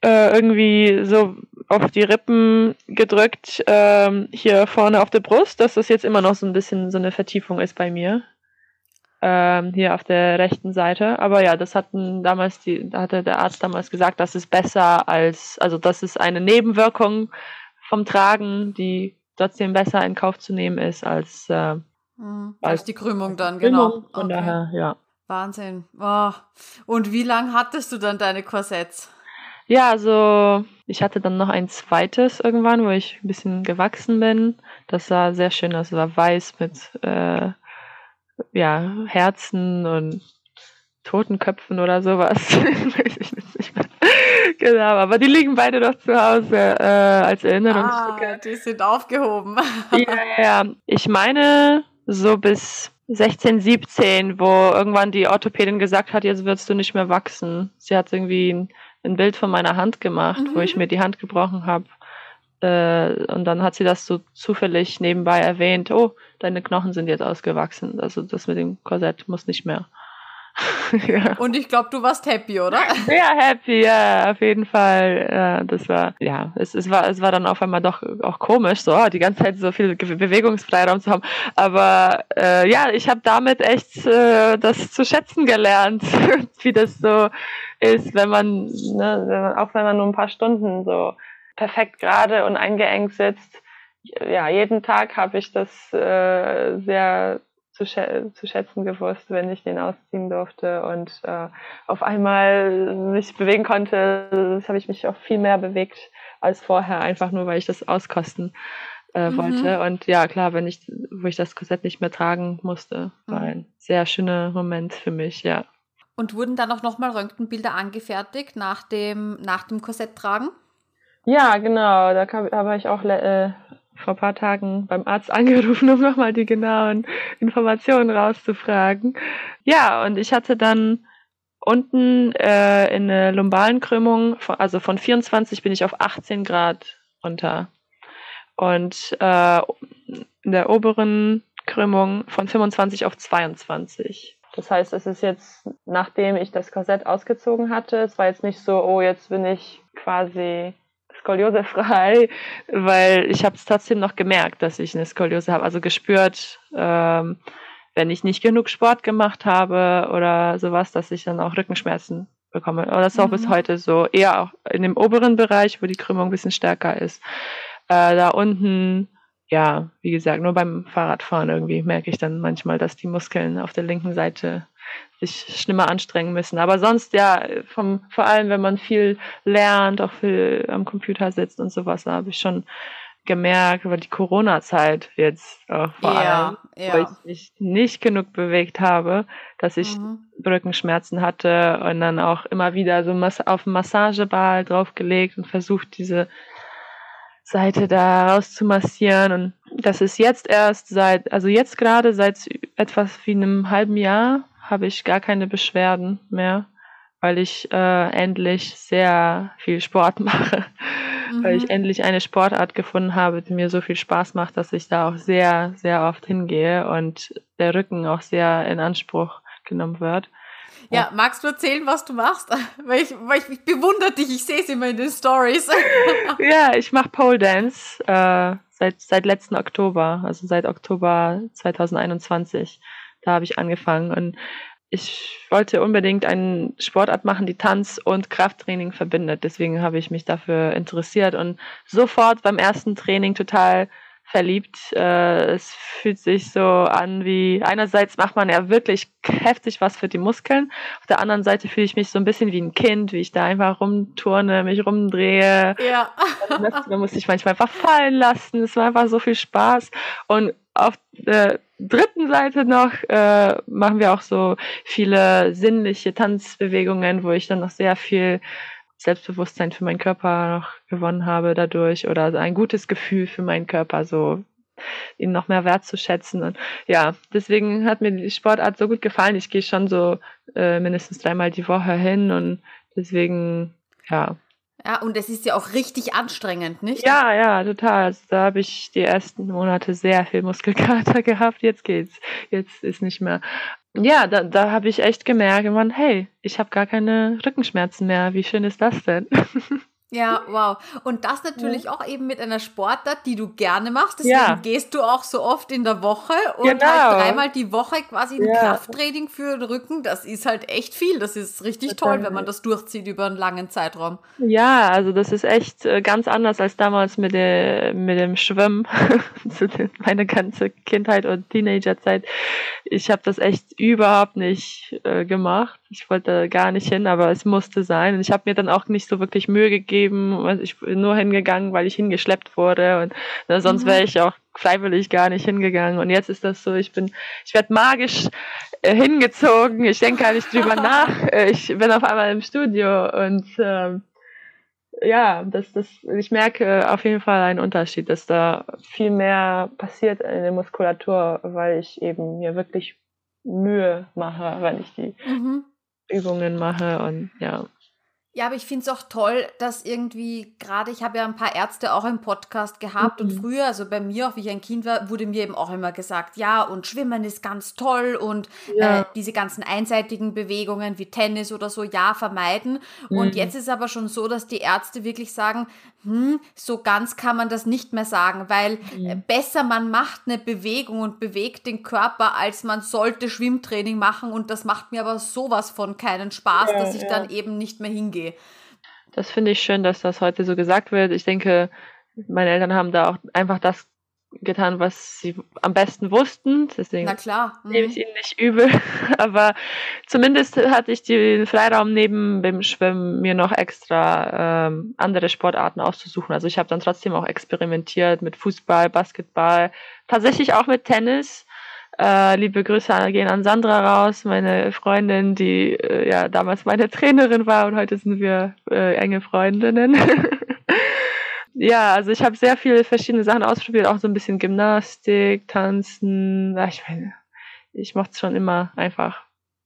äh, irgendwie so auf die Rippen gedrückt, ähm, hier vorne auf der Brust, dass das jetzt immer noch so ein bisschen so eine Vertiefung ist bei mir. Ähm, hier auf der rechten Seite. Aber ja, das hatten damals die, hatte der Arzt damals gesagt, das ist besser als, also das ist eine Nebenwirkung vom Tragen, die trotzdem besser in Kauf zu nehmen ist als äh, Mhm, als die Krümmung dann, genau. Krümmung. Von okay. daher, ja. Wahnsinn. Oh. Und wie lange hattest du dann deine Korsetts? Ja, also ich hatte dann noch ein zweites irgendwann, wo ich ein bisschen gewachsen bin. Das sah sehr schön aus. Es war weiß mit äh, ja, Herzen und Totenköpfen oder sowas. Genau, aber die liegen beide noch zu Hause äh, als Erinnerungsstücke. Ah, die sind aufgehoben. ja, ja. Ich meine, so bis 16, 17, wo irgendwann die Orthopädin gesagt hat, jetzt wirst du nicht mehr wachsen. Sie hat irgendwie ein, ein Bild von meiner Hand gemacht, mhm. wo ich mir die Hand gebrochen habe. Äh, und dann hat sie das so zufällig nebenbei erwähnt, oh, deine Knochen sind jetzt ausgewachsen. Also das mit dem Korsett muss nicht mehr. ja. Und ich glaube, du warst happy, oder? Ja, happy, ja, auf jeden Fall. Ja, das war, ja, es, es, war, es war dann auf einmal doch auch komisch, so die ganze Zeit so viel Bewegungsfreiraum zu haben. Aber äh, ja, ich habe damit echt äh, das zu schätzen gelernt, wie das so ist, wenn man, ne, auch wenn man nur ein paar Stunden so perfekt gerade und eingeengt sitzt. Ja, jeden Tag habe ich das äh, sehr zu, schä zu schätzen gewusst, wenn ich den ausziehen durfte und äh, auf einmal mich bewegen konnte. Das habe ich mich auch viel mehr bewegt als vorher, einfach nur weil ich das auskosten äh, mhm. wollte. Und ja, klar, wenn ich, wo ich das Korsett nicht mehr tragen musste, war mhm. ein sehr schöner Moment für mich, ja. Und wurden dann auch nochmal Röntgenbilder angefertigt nach dem, nach dem Korsett tragen? Ja, genau. Da habe ich auch äh, vor ein paar Tagen beim Arzt angerufen, um nochmal die genauen Informationen rauszufragen. Ja, und ich hatte dann unten äh, in der lumbalen Krümmung, also von 24 bin ich auf 18 Grad runter. Und äh, in der oberen Krümmung von 25 auf 22. Das heißt, es ist jetzt, nachdem ich das Korsett ausgezogen hatte, es war jetzt nicht so, oh, jetzt bin ich quasi skoliosefrei, weil ich habe es trotzdem noch gemerkt, dass ich eine Skoliose habe, also gespürt, ähm, wenn ich nicht genug Sport gemacht habe oder sowas, dass ich dann auch Rückenschmerzen bekomme. Aber das ist auch bis mhm. heute so, eher auch in dem oberen Bereich, wo die Krümmung ein bisschen stärker ist. Äh, da unten, ja, wie gesagt, nur beim Fahrradfahren irgendwie merke ich dann manchmal, dass die Muskeln auf der linken Seite sich schlimmer anstrengen müssen. Aber sonst ja, vom, vor allem wenn man viel lernt, auch viel am Computer sitzt und sowas, da habe ich schon gemerkt, über die Corona-Zeit jetzt auch vor ja, allem, ja. weil ich mich nicht genug bewegt habe, dass ich mhm. Rückenschmerzen hatte und dann auch immer wieder so auf Massageball draufgelegt und versucht, diese Seite da raus zu massieren. Und das ist jetzt erst seit, also jetzt gerade seit etwas wie einem halben Jahr habe ich gar keine Beschwerden mehr, weil ich äh, endlich sehr viel Sport mache mhm. weil ich mhm. endlich eine Sportart gefunden habe, die mir so viel Spaß macht, dass ich da auch sehr, sehr oft hingehe und der Rücken auch sehr in Anspruch genommen wird. Ja, magst du erzählen, was du machst? Weil ich, weil ich, ich bewundere dich, ich sehe es immer in den Stories. ja, ich mache Pole Dance äh, seit, seit letzten Oktober, also seit Oktober 2021. Da habe ich angefangen und ich wollte unbedingt eine Sportart machen, die Tanz und Krafttraining verbindet. Deswegen habe ich mich dafür interessiert und sofort beim ersten Training total verliebt. Äh, es fühlt sich so an wie, einerseits macht man ja wirklich heftig was für die Muskeln, auf der anderen Seite fühle ich mich so ein bisschen wie ein Kind, wie ich da einfach rumturne, mich rumdrehe. Ja. Man muss sich manchmal einfach fallen lassen. Es war einfach so viel Spaß. Und auf der dritten Seite noch äh, machen wir auch so viele sinnliche Tanzbewegungen, wo ich dann noch sehr viel Selbstbewusstsein für meinen Körper noch gewonnen habe dadurch oder ein gutes Gefühl für meinen Körper, so ihn noch mehr wertzuschätzen. Und ja, deswegen hat mir die Sportart so gut gefallen. Ich gehe schon so äh, mindestens dreimal die Woche hin und deswegen, ja, ja, und es ist ja auch richtig anstrengend, nicht? Ja, ja, total. Also da habe ich die ersten Monate sehr viel Muskelkater gehabt. Jetzt geht's. Jetzt ist nicht mehr. Ja, da, da habe ich echt gemerkt, man, hey, ich habe gar keine Rückenschmerzen mehr. Wie schön ist das denn? Ja, wow. Und das natürlich auch eben mit einer Sportart, die du gerne machst. Deswegen ja. gehst du auch so oft in der Woche und genau. halt dreimal die Woche quasi ein ja. Krafttraining für den Rücken. Das ist halt echt viel. Das ist richtig Total. toll, wenn man das durchzieht über einen langen Zeitraum. Ja, also das ist echt äh, ganz anders als damals mit, der, mit dem Schwimmen. Meine ganze Kindheit und Teenagerzeit. Ich habe das echt überhaupt nicht äh, gemacht. Ich wollte gar nicht hin, aber es musste sein. Und ich habe mir dann auch nicht so wirklich Mühe gegeben. Ich bin nur hingegangen, weil ich hingeschleppt wurde. Und na, sonst mhm. wäre ich auch freiwillig gar nicht hingegangen. Und jetzt ist das so, ich bin, ich werde magisch äh, hingezogen. Ich denke gar nicht drüber nach. Äh, ich bin auf einmal im Studio und ähm, ja, das, das, ich merke auf jeden Fall einen Unterschied, dass da viel mehr passiert in der Muskulatur, weil ich eben mir wirklich Mühe mache, wenn ich die mhm. Übungen mache und ja. Ja, aber ich finde es auch toll, dass irgendwie gerade, ich habe ja ein paar Ärzte auch im Podcast gehabt mhm. und früher, also bei mir, auch wie ich ein Kind war, wurde mir eben auch immer gesagt, ja, und Schwimmen ist ganz toll und ja. äh, diese ganzen einseitigen Bewegungen wie Tennis oder so, ja, vermeiden. Mhm. Und jetzt ist aber schon so, dass die Ärzte wirklich sagen, hm, so ganz kann man das nicht mehr sagen, weil äh, mhm. besser man macht eine Bewegung und bewegt den Körper, als man sollte Schwimmtraining machen und das macht mir aber sowas von keinen Spaß, ja, dass ich ja. dann eben nicht mehr hingehe. Das finde ich schön, dass das heute so gesagt wird. Ich denke, meine Eltern haben da auch einfach das getan, was sie am besten wussten. Deswegen Na klar. Mhm. nehme ich ihnen nicht übel. Aber zumindest hatte ich den Freiraum neben dem Schwimmen mir noch extra ähm, andere Sportarten auszusuchen. Also ich habe dann trotzdem auch experimentiert mit Fußball, Basketball, tatsächlich auch mit Tennis. Äh, liebe Grüße gehen an Sandra raus, meine Freundin, die äh, ja damals meine Trainerin war und heute sind wir äh, enge Freundinnen. ja, also ich habe sehr viele verschiedene Sachen ausprobiert, auch so ein bisschen Gymnastik, Tanzen. Ja, ich meine, ich mochte es schon immer einfach.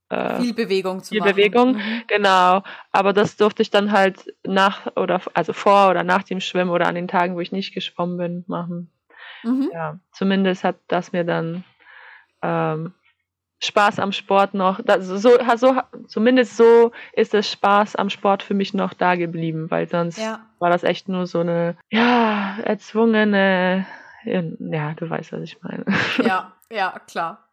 Äh, viel Bewegung zu viel machen. Bewegung, mhm. genau. Aber das durfte ich dann halt nach oder also vor oder nach dem Schwimmen oder an den Tagen, wo ich nicht geschwommen bin, machen. Mhm. Ja, zumindest hat das mir dann ähm, Spaß am Sport noch, das, so, so, zumindest so ist das Spaß am Sport für mich noch da geblieben, weil sonst ja. war das echt nur so eine, ja, erzwungene, ja, du weißt, was ich meine. Ja, ja, klar.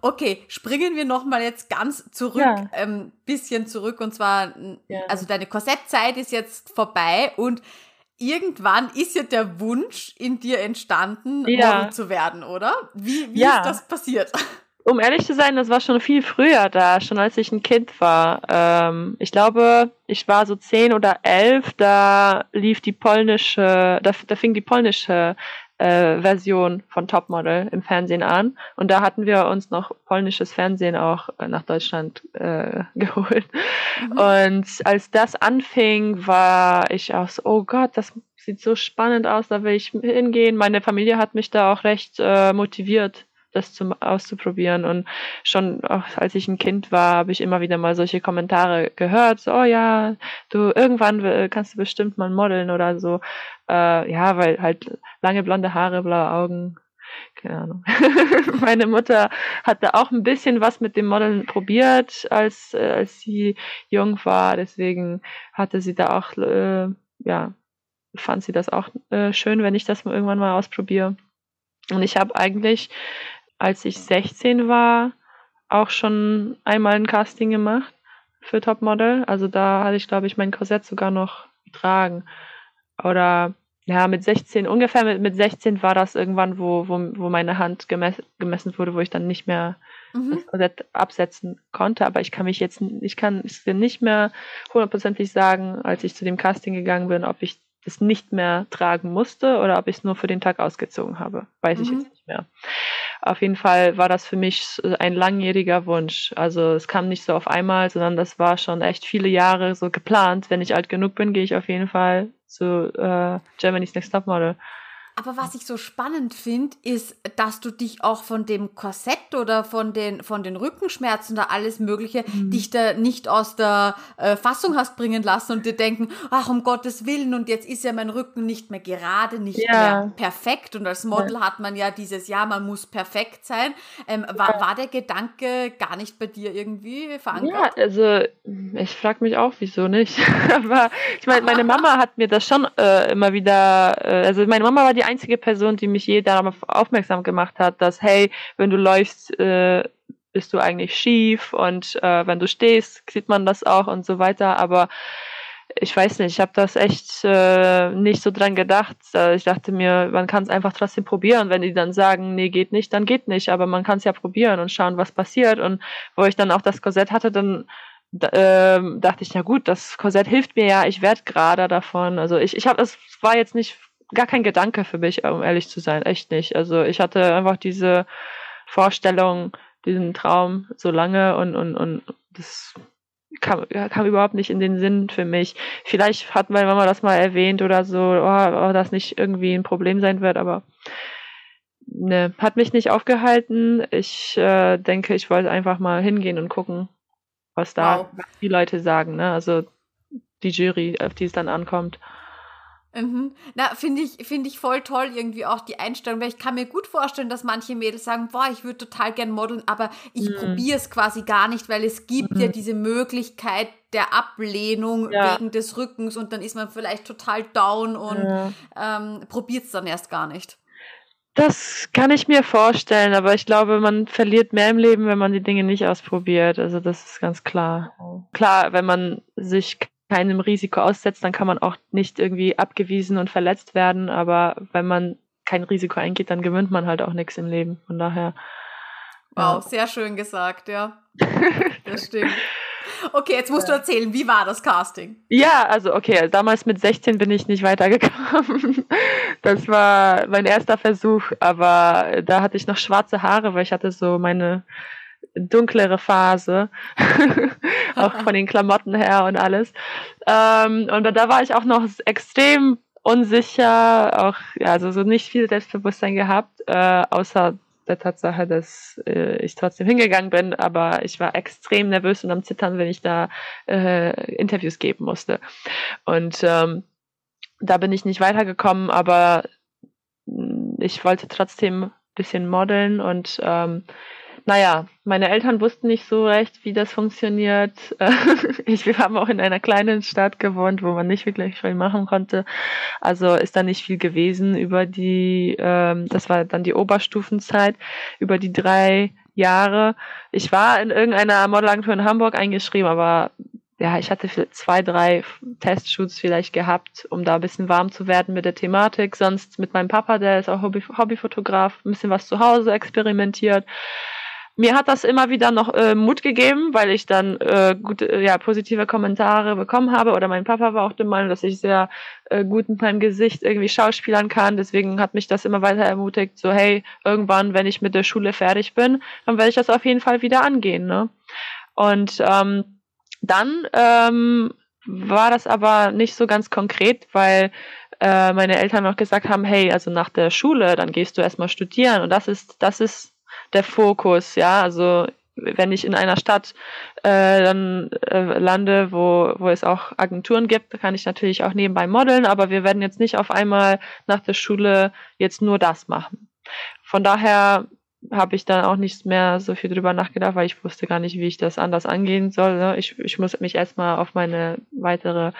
Okay, springen wir nochmal jetzt ganz zurück, ja. ähm, bisschen zurück und zwar, ja. also deine Korsettzeit ist jetzt vorbei und irgendwann ist ja der Wunsch in dir entstanden, ja. Model zu werden, oder? Wie, wie ja. ist das passiert? um ehrlich zu sein, das war schon viel früher da, schon als ich ein Kind war. Ähm, ich glaube, ich war so zehn oder elf, da lief die polnische, da, da fing die polnische äh, Version von Topmodel im Fernsehen an. Und da hatten wir uns noch polnisches Fernsehen auch nach Deutschland äh, geholt. Mhm. Und als das anfing, war ich auch so, oh Gott, das sieht so spannend aus, da will ich hingehen. Meine Familie hat mich da auch recht äh, motiviert das zum auszuprobieren. Und schon auch als ich ein Kind war, habe ich immer wieder mal solche Kommentare gehört. So, oh ja, du irgendwann kannst du bestimmt mal modeln oder so. Äh, ja, weil halt lange blonde Haare, blaue Augen. Keine Ahnung. Meine Mutter hatte auch ein bisschen was mit dem Modeln probiert, als, äh, als sie jung war. Deswegen hatte sie da auch, äh, ja, fand sie das auch äh, schön, wenn ich das irgendwann mal ausprobiere. Und ich habe eigentlich als ich 16 war, auch schon einmal ein Casting gemacht für Topmodel. Also da hatte ich, glaube ich, mein Korsett sogar noch getragen. Oder ja, mit 16, ungefähr mit, mit 16 war das irgendwann, wo, wo, wo meine Hand gemess, gemessen wurde, wo ich dann nicht mehr mhm. das Korsett absetzen konnte. Aber ich kann mich jetzt, ich kann es nicht mehr hundertprozentig sagen, als ich zu dem Casting gegangen bin, ob ich das nicht mehr tragen musste oder ob ich es nur für den Tag ausgezogen habe. Weiß mhm. ich jetzt nicht mehr. Auf jeden Fall war das für mich ein langjähriger Wunsch. Also es kam nicht so auf einmal, sondern das war schon echt viele Jahre so geplant. Wenn ich alt genug bin, gehe ich auf jeden Fall zu äh, Germany's Next Top Model. Aber was ich so spannend finde, ist, dass du dich auch von dem Korsett oder von den, von den Rückenschmerzen oder alles Mögliche, mhm. dich da nicht aus der äh, Fassung hast bringen lassen und dir denken, ach, um Gottes Willen, und jetzt ist ja mein Rücken nicht mehr gerade, nicht ja. mehr perfekt. Und als Model ja. hat man ja dieses, ja, man muss perfekt sein. Ähm, war, ja. war der Gedanke gar nicht bei dir irgendwie verankert? Ja, also ich frage mich auch, wieso nicht. Aber ich meine, meine Mama hat mir das schon äh, immer wieder, äh, also meine Mama war die einzige Person, die mich je darauf aufmerksam gemacht hat, dass, hey, wenn du läufst, äh, bist du eigentlich schief und äh, wenn du stehst, sieht man das auch und so weiter. Aber ich weiß nicht, ich habe das echt äh, nicht so dran gedacht. Äh, ich dachte mir, man kann es einfach trotzdem probieren. Wenn die dann sagen, nee, geht nicht, dann geht nicht. Aber man kann es ja probieren und schauen, was passiert. Und wo ich dann auch das Korsett hatte, dann äh, dachte ich, ja gut, das Korsett hilft mir ja, ich werde gerade davon. Also ich, ich habe, es war jetzt nicht gar kein Gedanke für mich, um ehrlich zu sein, echt nicht. Also ich hatte einfach diese Vorstellung, diesen Traum so lange und, und, und das kam, kam überhaupt nicht in den Sinn für mich. Vielleicht hat meine Mama das mal erwähnt oder so, oh, oh, das nicht irgendwie ein Problem sein wird, aber ne, hat mich nicht aufgehalten. Ich äh, denke, ich wollte einfach mal hingehen und gucken, was da wow. die Leute sagen, ne? Also die Jury, auf die es dann ankommt. Mhm. Na, finde ich, finde ich voll toll irgendwie auch die Einstellung, weil ich kann mir gut vorstellen, dass manche Mädels sagen, boah, ich würde total gern modeln, aber ich mhm. probiere es quasi gar nicht, weil es gibt mhm. ja diese Möglichkeit der Ablehnung ja. wegen des Rückens und dann ist man vielleicht total down und ja. ähm, probiert es dann erst gar nicht. Das kann ich mir vorstellen, aber ich glaube, man verliert mehr im Leben, wenn man die Dinge nicht ausprobiert. Also das ist ganz klar. Klar, wenn man sich keinem Risiko aussetzt, dann kann man auch nicht irgendwie abgewiesen und verletzt werden. Aber wenn man kein Risiko eingeht, dann gewinnt man halt auch nichts im Leben. Von daher. Wow, ja. sehr schön gesagt, ja. Das stimmt. Okay, jetzt musst du erzählen, wie war das Casting? Ja, also okay, damals mit 16 bin ich nicht weitergekommen. Das war mein erster Versuch, aber da hatte ich noch schwarze Haare, weil ich hatte so meine dunklere Phase, auch von den Klamotten her und alles. Ähm, und da war ich auch noch extrem unsicher, auch also so nicht viel Selbstbewusstsein gehabt, äh, außer der Tatsache, dass äh, ich trotzdem hingegangen bin, aber ich war extrem nervös und am Zittern, wenn ich da äh, Interviews geben musste. Und ähm, da bin ich nicht weitergekommen, aber ich wollte trotzdem ein bisschen modeln und ähm, naja, meine Eltern wussten nicht so recht, wie das funktioniert. ich, wir haben auch in einer kleinen Stadt gewohnt, wo man nicht wirklich viel machen konnte. Also ist da nicht viel gewesen über die, ähm, das war dann die Oberstufenzeit, über die drei Jahre. Ich war in irgendeiner Modelagentur in Hamburg eingeschrieben, aber ja, ich hatte zwei, drei Testshoots vielleicht gehabt, um da ein bisschen warm zu werden mit der Thematik. Sonst mit meinem Papa, der ist auch Hobby, Hobbyfotograf, ein bisschen was zu Hause experimentiert. Mir hat das immer wieder noch äh, Mut gegeben, weil ich dann äh, gute, ja, positive Kommentare bekommen habe. Oder mein Papa war auch der Meinung, dass ich sehr äh, gut mit meinem Gesicht irgendwie schauspielern kann. Deswegen hat mich das immer weiter ermutigt, so hey, irgendwann, wenn ich mit der Schule fertig bin, dann werde ich das auf jeden Fall wieder angehen. Ne? Und ähm, dann ähm, war das aber nicht so ganz konkret, weil äh, meine Eltern noch gesagt haben, hey, also nach der Schule, dann gehst du erstmal studieren und das ist, das ist der Fokus, ja, also wenn ich in einer Stadt äh, dann äh, lande, wo, wo es auch Agenturen gibt, kann ich natürlich auch nebenbei modeln, aber wir werden jetzt nicht auf einmal nach der Schule jetzt nur das machen. Von daher habe ich dann auch nicht mehr so viel drüber nachgedacht, weil ich wusste gar nicht, wie ich das anders angehen soll. Ne? Ich, ich muss mich erstmal auf meine weitere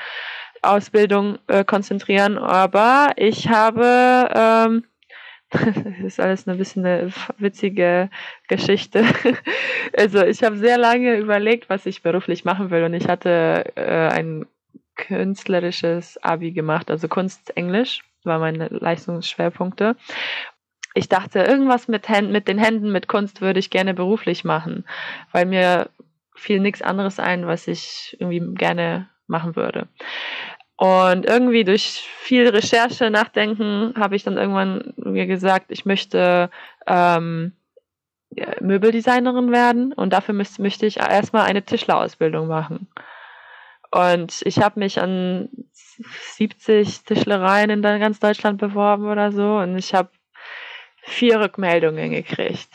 Ausbildung äh, konzentrieren, aber ich habe ähm, das ist alles ein bisschen eine witzige Geschichte. Also ich habe sehr lange überlegt, was ich beruflich machen will und ich hatte äh, ein künstlerisches Abi gemacht, also Kunst Englisch war meine Leistungsschwerpunkte. Ich dachte, irgendwas mit, Händen, mit den Händen, mit Kunst würde ich gerne beruflich machen, weil mir fiel nichts anderes ein, was ich irgendwie gerne machen würde. Und irgendwie durch viel Recherche, Nachdenken habe ich dann irgendwann mir gesagt, ich möchte ähm, Möbeldesignerin werden und dafür müsste, möchte ich erstmal eine Tischlerausbildung machen. Und ich habe mich an 70 Tischlereien in ganz Deutschland beworben oder so und ich habe vier Rückmeldungen gekriegt.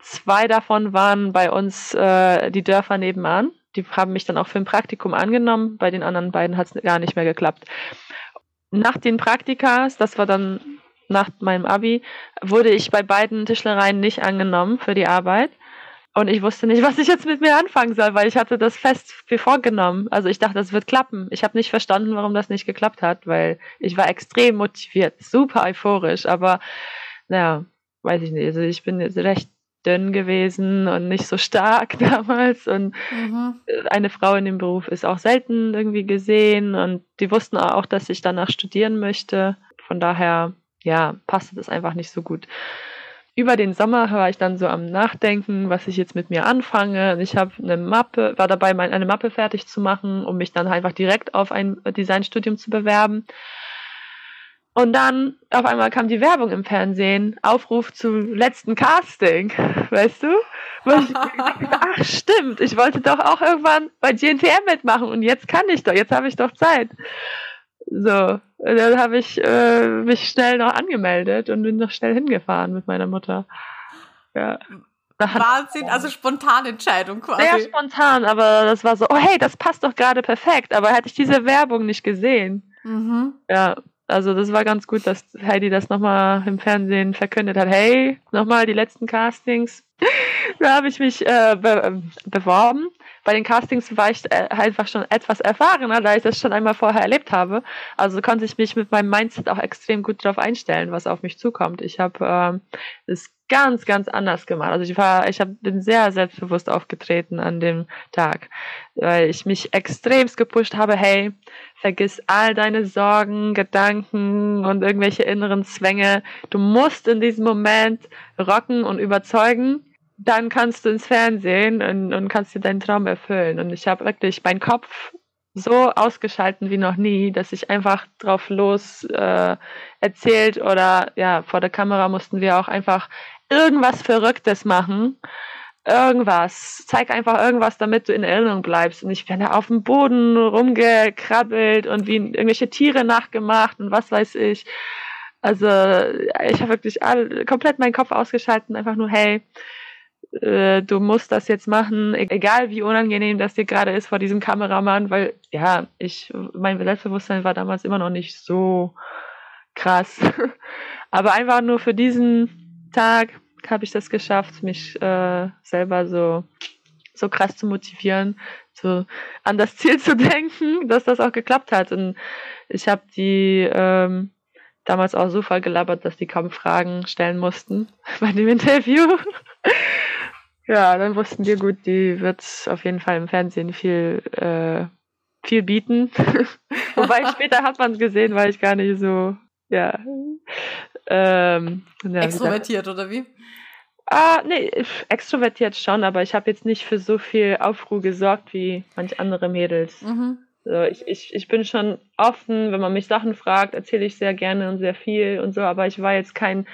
Zwei davon waren bei uns äh, die Dörfer nebenan die haben mich dann auch für ein Praktikum angenommen. Bei den anderen beiden hat es gar nicht mehr geklappt. Nach den Praktikas, das war dann nach meinem Abi, wurde ich bei beiden Tischlereien nicht angenommen für die Arbeit. Und ich wusste nicht, was ich jetzt mit mir anfangen soll, weil ich hatte das fest für vorgenommen. Also ich dachte, das wird klappen. Ich habe nicht verstanden, warum das nicht geklappt hat, weil ich war extrem motiviert, super euphorisch, aber naja, weiß ich nicht. Also ich bin jetzt recht dünn gewesen und nicht so stark damals. Und mhm. eine Frau in dem Beruf ist auch selten irgendwie gesehen. Und die wussten auch, dass ich danach studieren möchte. Von daher, ja, passte das einfach nicht so gut. Über den Sommer war ich dann so am Nachdenken, was ich jetzt mit mir anfange. Ich habe eine Mappe, war dabei, eine Mappe fertig zu machen, um mich dann einfach direkt auf ein Designstudium zu bewerben. Und dann auf einmal kam die Werbung im Fernsehen, Aufruf zum letzten Casting, weißt du? Ich, ach stimmt, ich wollte doch auch irgendwann bei GNTM mitmachen und jetzt kann ich doch, jetzt habe ich doch Zeit. So, dann habe ich äh, mich schnell noch angemeldet und bin noch schnell hingefahren mit meiner Mutter. Ja. Wahnsinn, also spontane Entscheidung quasi. Sehr spontan, aber das war so, oh hey, das passt doch gerade perfekt, aber hätte ich diese Werbung nicht gesehen. Mhm. Ja, also das war ganz gut, dass Heidi das nochmal im Fernsehen verkündet hat. Hey, nochmal die letzten Castings. Da habe ich mich äh, be beworben. Bei den Castings war ich äh, einfach schon etwas erfahrener, da ich das schon einmal vorher erlebt habe. Also konnte ich mich mit meinem Mindset auch extrem gut darauf einstellen, was auf mich zukommt. Ich habe äh, es ganz, ganz anders gemacht. Also ich war, ich hab, bin sehr selbstbewusst aufgetreten an dem Tag, weil ich mich extremst gepusht habe, hey, vergiss all deine Sorgen, Gedanken und irgendwelche inneren Zwänge. Du musst in diesem Moment rocken und überzeugen. Dann kannst du ins Fernsehen und, und kannst dir deinen Traum erfüllen. Und ich habe wirklich meinen Kopf so ausgeschalten wie noch nie, dass ich einfach drauf los äh, erzählt oder ja, vor der Kamera mussten wir auch einfach irgendwas Verrücktes machen. Irgendwas. Zeig einfach irgendwas, damit du in Erinnerung bleibst. Und ich bin da auf dem Boden rumgekrabbelt und wie irgendwelche Tiere nachgemacht und was weiß ich. Also ich habe wirklich all, komplett meinen Kopf ausgeschaltet, einfach nur, hey, äh, du musst das jetzt machen, e-, egal wie unangenehm das dir gerade ist vor diesem Kameramann, weil ja, ich, mein Selbstbewusstsein war damals immer noch nicht so krass. Aber einfach nur für diesen Tag habe ich das geschafft, mich äh, selber so, so krass zu motivieren, so an das Ziel zu denken, dass das auch geklappt hat. Und ich habe die ähm, damals auch so voll gelabert, dass die kaum Fragen stellen mussten bei dem Interview. Ja, dann wussten wir gut, die wird auf jeden Fall im Fernsehen viel, äh, viel bieten. Wobei später hat man es gesehen, weil ich gar nicht so, ja. Ähm, ja Extrovertiert oder wie? Ah, nee, extrovertiert schon, aber ich habe jetzt nicht für so viel Aufruhr gesorgt wie manch andere Mädels. Mhm. So, ich, ich, ich bin schon offen, wenn man mich Sachen fragt, erzähle ich sehr gerne und sehr viel und so, aber ich war jetzt kein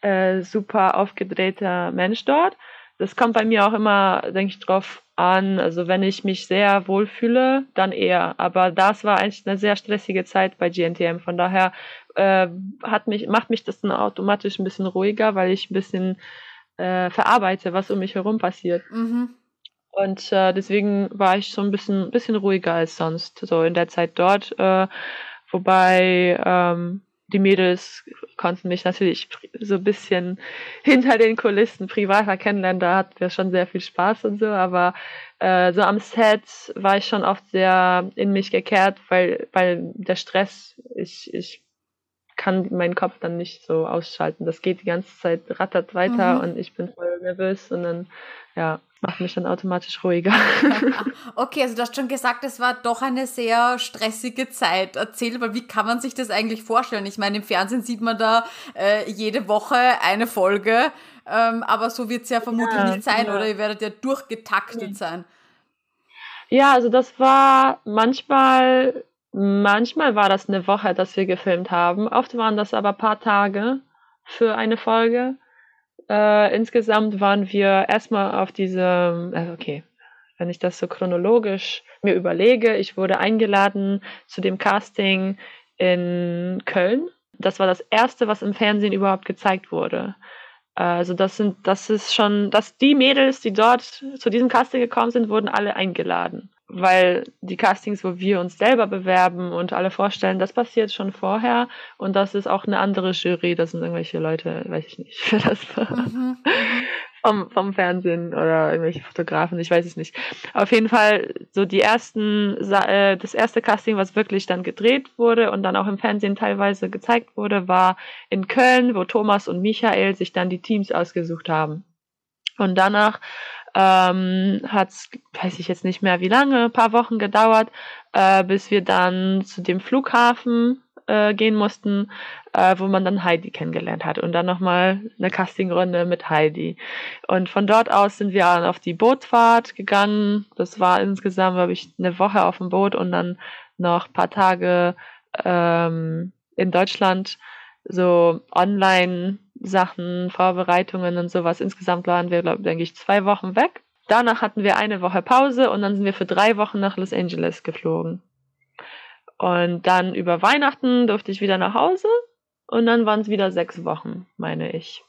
äh, super aufgedrehter Mensch dort. Das kommt bei mir auch immer, denke ich, drauf an. Also wenn ich mich sehr wohlfühle, dann eher. Aber das war eigentlich eine sehr stressige Zeit bei GNTM. Von daher äh, hat mich, macht mich das dann automatisch ein bisschen ruhiger, weil ich ein bisschen äh, verarbeite, was um mich herum passiert. Mhm. Und äh, deswegen war ich so ein bisschen, bisschen ruhiger als sonst, so in der Zeit dort. Äh, wobei ähm, die Mädels konnten mich natürlich so ein bisschen hinter den Kulissen privater kennenlernen. Da hatten wir schon sehr viel Spaß und so, aber äh, so am Set war ich schon oft sehr in mich gekehrt, weil, weil der Stress, ich, ich kann meinen Kopf dann nicht so ausschalten. Das geht die ganze Zeit rattert weiter mhm. und ich bin voll nervös und dann, ja, macht mich dann automatisch ruhiger. Okay, also du hast schon gesagt, es war doch eine sehr stressige Zeit. Erzähl mal, wie kann man sich das eigentlich vorstellen? Ich meine, im Fernsehen sieht man da äh, jede Woche eine Folge, ähm, aber so wird es ja vermutlich ja, nicht sein, ja. oder ihr werdet ja durchgetaktet ja. sein. Ja, also das war manchmal Manchmal war das eine Woche, dass wir gefilmt haben. Oft waren das aber ein paar Tage für eine Folge. Äh, insgesamt waren wir erstmal auf diese, also okay, wenn ich das so chronologisch mir überlege, ich wurde eingeladen zu dem Casting in Köln. Das war das erste, was im Fernsehen überhaupt gezeigt wurde. Also das sind, das ist schon, dass die Mädels, die dort zu diesem Casting gekommen sind, wurden alle eingeladen weil die Castings, wo wir uns selber bewerben und alle vorstellen, das passiert schon vorher und das ist auch eine andere Jury, das sind irgendwelche Leute, weiß ich nicht, für das war. Mhm. vom, vom Fernsehen oder irgendwelche Fotografen, ich weiß es nicht. Auf jeden Fall so die ersten, äh, das erste Casting, was wirklich dann gedreht wurde und dann auch im Fernsehen teilweise gezeigt wurde, war in Köln, wo Thomas und Michael sich dann die Teams ausgesucht haben. Und danach ähm, hat es, weiß ich jetzt nicht mehr wie lange, paar Wochen gedauert, äh, bis wir dann zu dem Flughafen äh, gehen mussten, äh, wo man dann Heidi kennengelernt hat und dann nochmal eine Castingrunde mit Heidi. Und von dort aus sind wir dann auf die Bootfahrt gegangen. Das war insgesamt, glaube ich, eine Woche auf dem Boot und dann noch paar Tage ähm, in Deutschland so online Sachen, Vorbereitungen und sowas. Insgesamt waren wir, glaube denke ich, zwei Wochen weg. Danach hatten wir eine Woche Pause und dann sind wir für drei Wochen nach Los Angeles geflogen. Und dann über Weihnachten durfte ich wieder nach Hause und dann waren es wieder sechs Wochen, meine ich.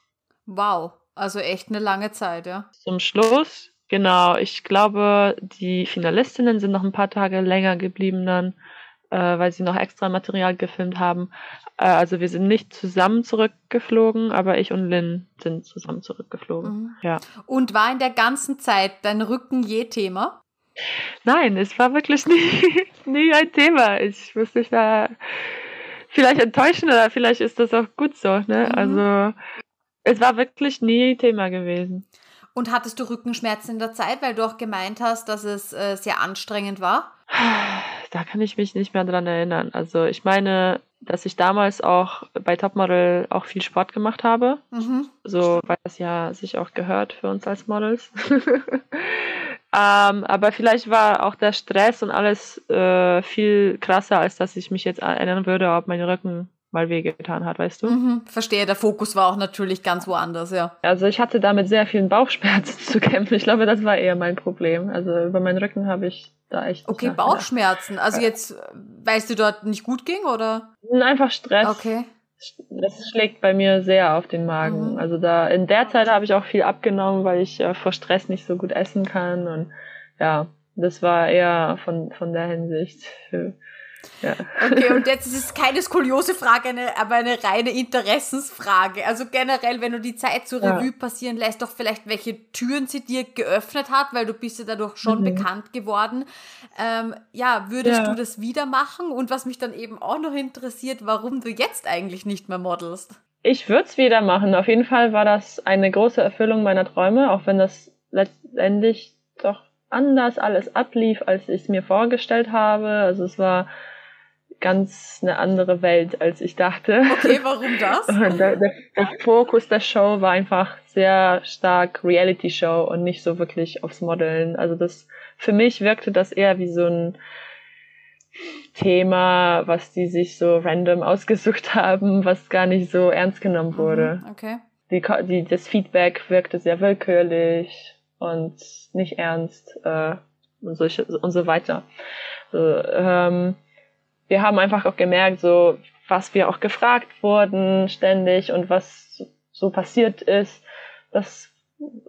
Wow, also echt eine lange Zeit, ja. Zum Schluss, genau, ich glaube, die Finalistinnen sind noch ein paar Tage länger geblieben dann äh, weil sie noch extra Material gefilmt haben. Äh, also wir sind nicht zusammen zurückgeflogen, aber ich und Lynn sind zusammen zurückgeflogen. Mhm. Ja. Und war in der ganzen Zeit dein Rücken je Thema? Nein, es war wirklich nie, nie ein Thema. Ich muss mich da vielleicht enttäuschen oder vielleicht ist das auch gut so. Ne? Mhm. Also es war wirklich nie Thema gewesen. Und hattest du Rückenschmerzen in der Zeit, weil du auch gemeint hast, dass es äh, sehr anstrengend war? Da kann ich mich nicht mehr dran erinnern. Also ich meine, dass ich damals auch bei Topmodel auch viel Sport gemacht habe. Mhm. So, weil das ja sich auch gehört für uns als Models. ähm, aber vielleicht war auch der Stress und alles äh, viel krasser, als dass ich mich jetzt erinnern würde, ob mein Rücken mal wehgetan hat, weißt du? Mhm, verstehe, der Fokus war auch natürlich ganz woanders, ja. Also ich hatte damit sehr vielen Bauchschmerzen zu kämpfen. Ich glaube, das war eher mein Problem. Also über meinen Rücken habe ich da echt. Okay, Bauchschmerzen. Also jetzt, weil es dir dort nicht gut ging, oder? Einfach Stress. Okay. Das schlägt bei mir sehr auf den Magen. Mhm. Also da in der Zeit habe ich auch viel abgenommen, weil ich äh, vor Stress nicht so gut essen kann und ja, das war eher von von der Hinsicht. Ja. Okay, und jetzt ist es keine Skoliose-Frage, eine, aber eine reine Interessensfrage. Also generell, wenn du die Zeit zur Revue passieren lässt, doch vielleicht welche Türen sie dir geöffnet hat, weil du bist ja dadurch schon mhm. bekannt geworden. Ähm, ja, würdest ja. du das wieder machen? Und was mich dann eben auch noch interessiert, warum du jetzt eigentlich nicht mehr modelst? Ich würde es wieder machen. Auf jeden Fall war das eine große Erfüllung meiner Träume, auch wenn das letztendlich doch anders alles ablief, als ich es mir vorgestellt habe. Also es war ganz eine andere Welt, als ich dachte. Okay, warum das? Der, der, der Fokus der Show war einfach sehr stark Reality-Show und nicht so wirklich aufs Modeln. Also das, für mich wirkte das eher wie so ein Thema, was die sich so random ausgesucht haben, was gar nicht so ernst genommen mhm, wurde. Okay. Die, die, das Feedback wirkte sehr willkürlich und nicht ernst äh, und, solche, und so weiter. So, ähm, wir haben einfach auch gemerkt, so was wir auch gefragt wurden ständig und was so passiert ist, dass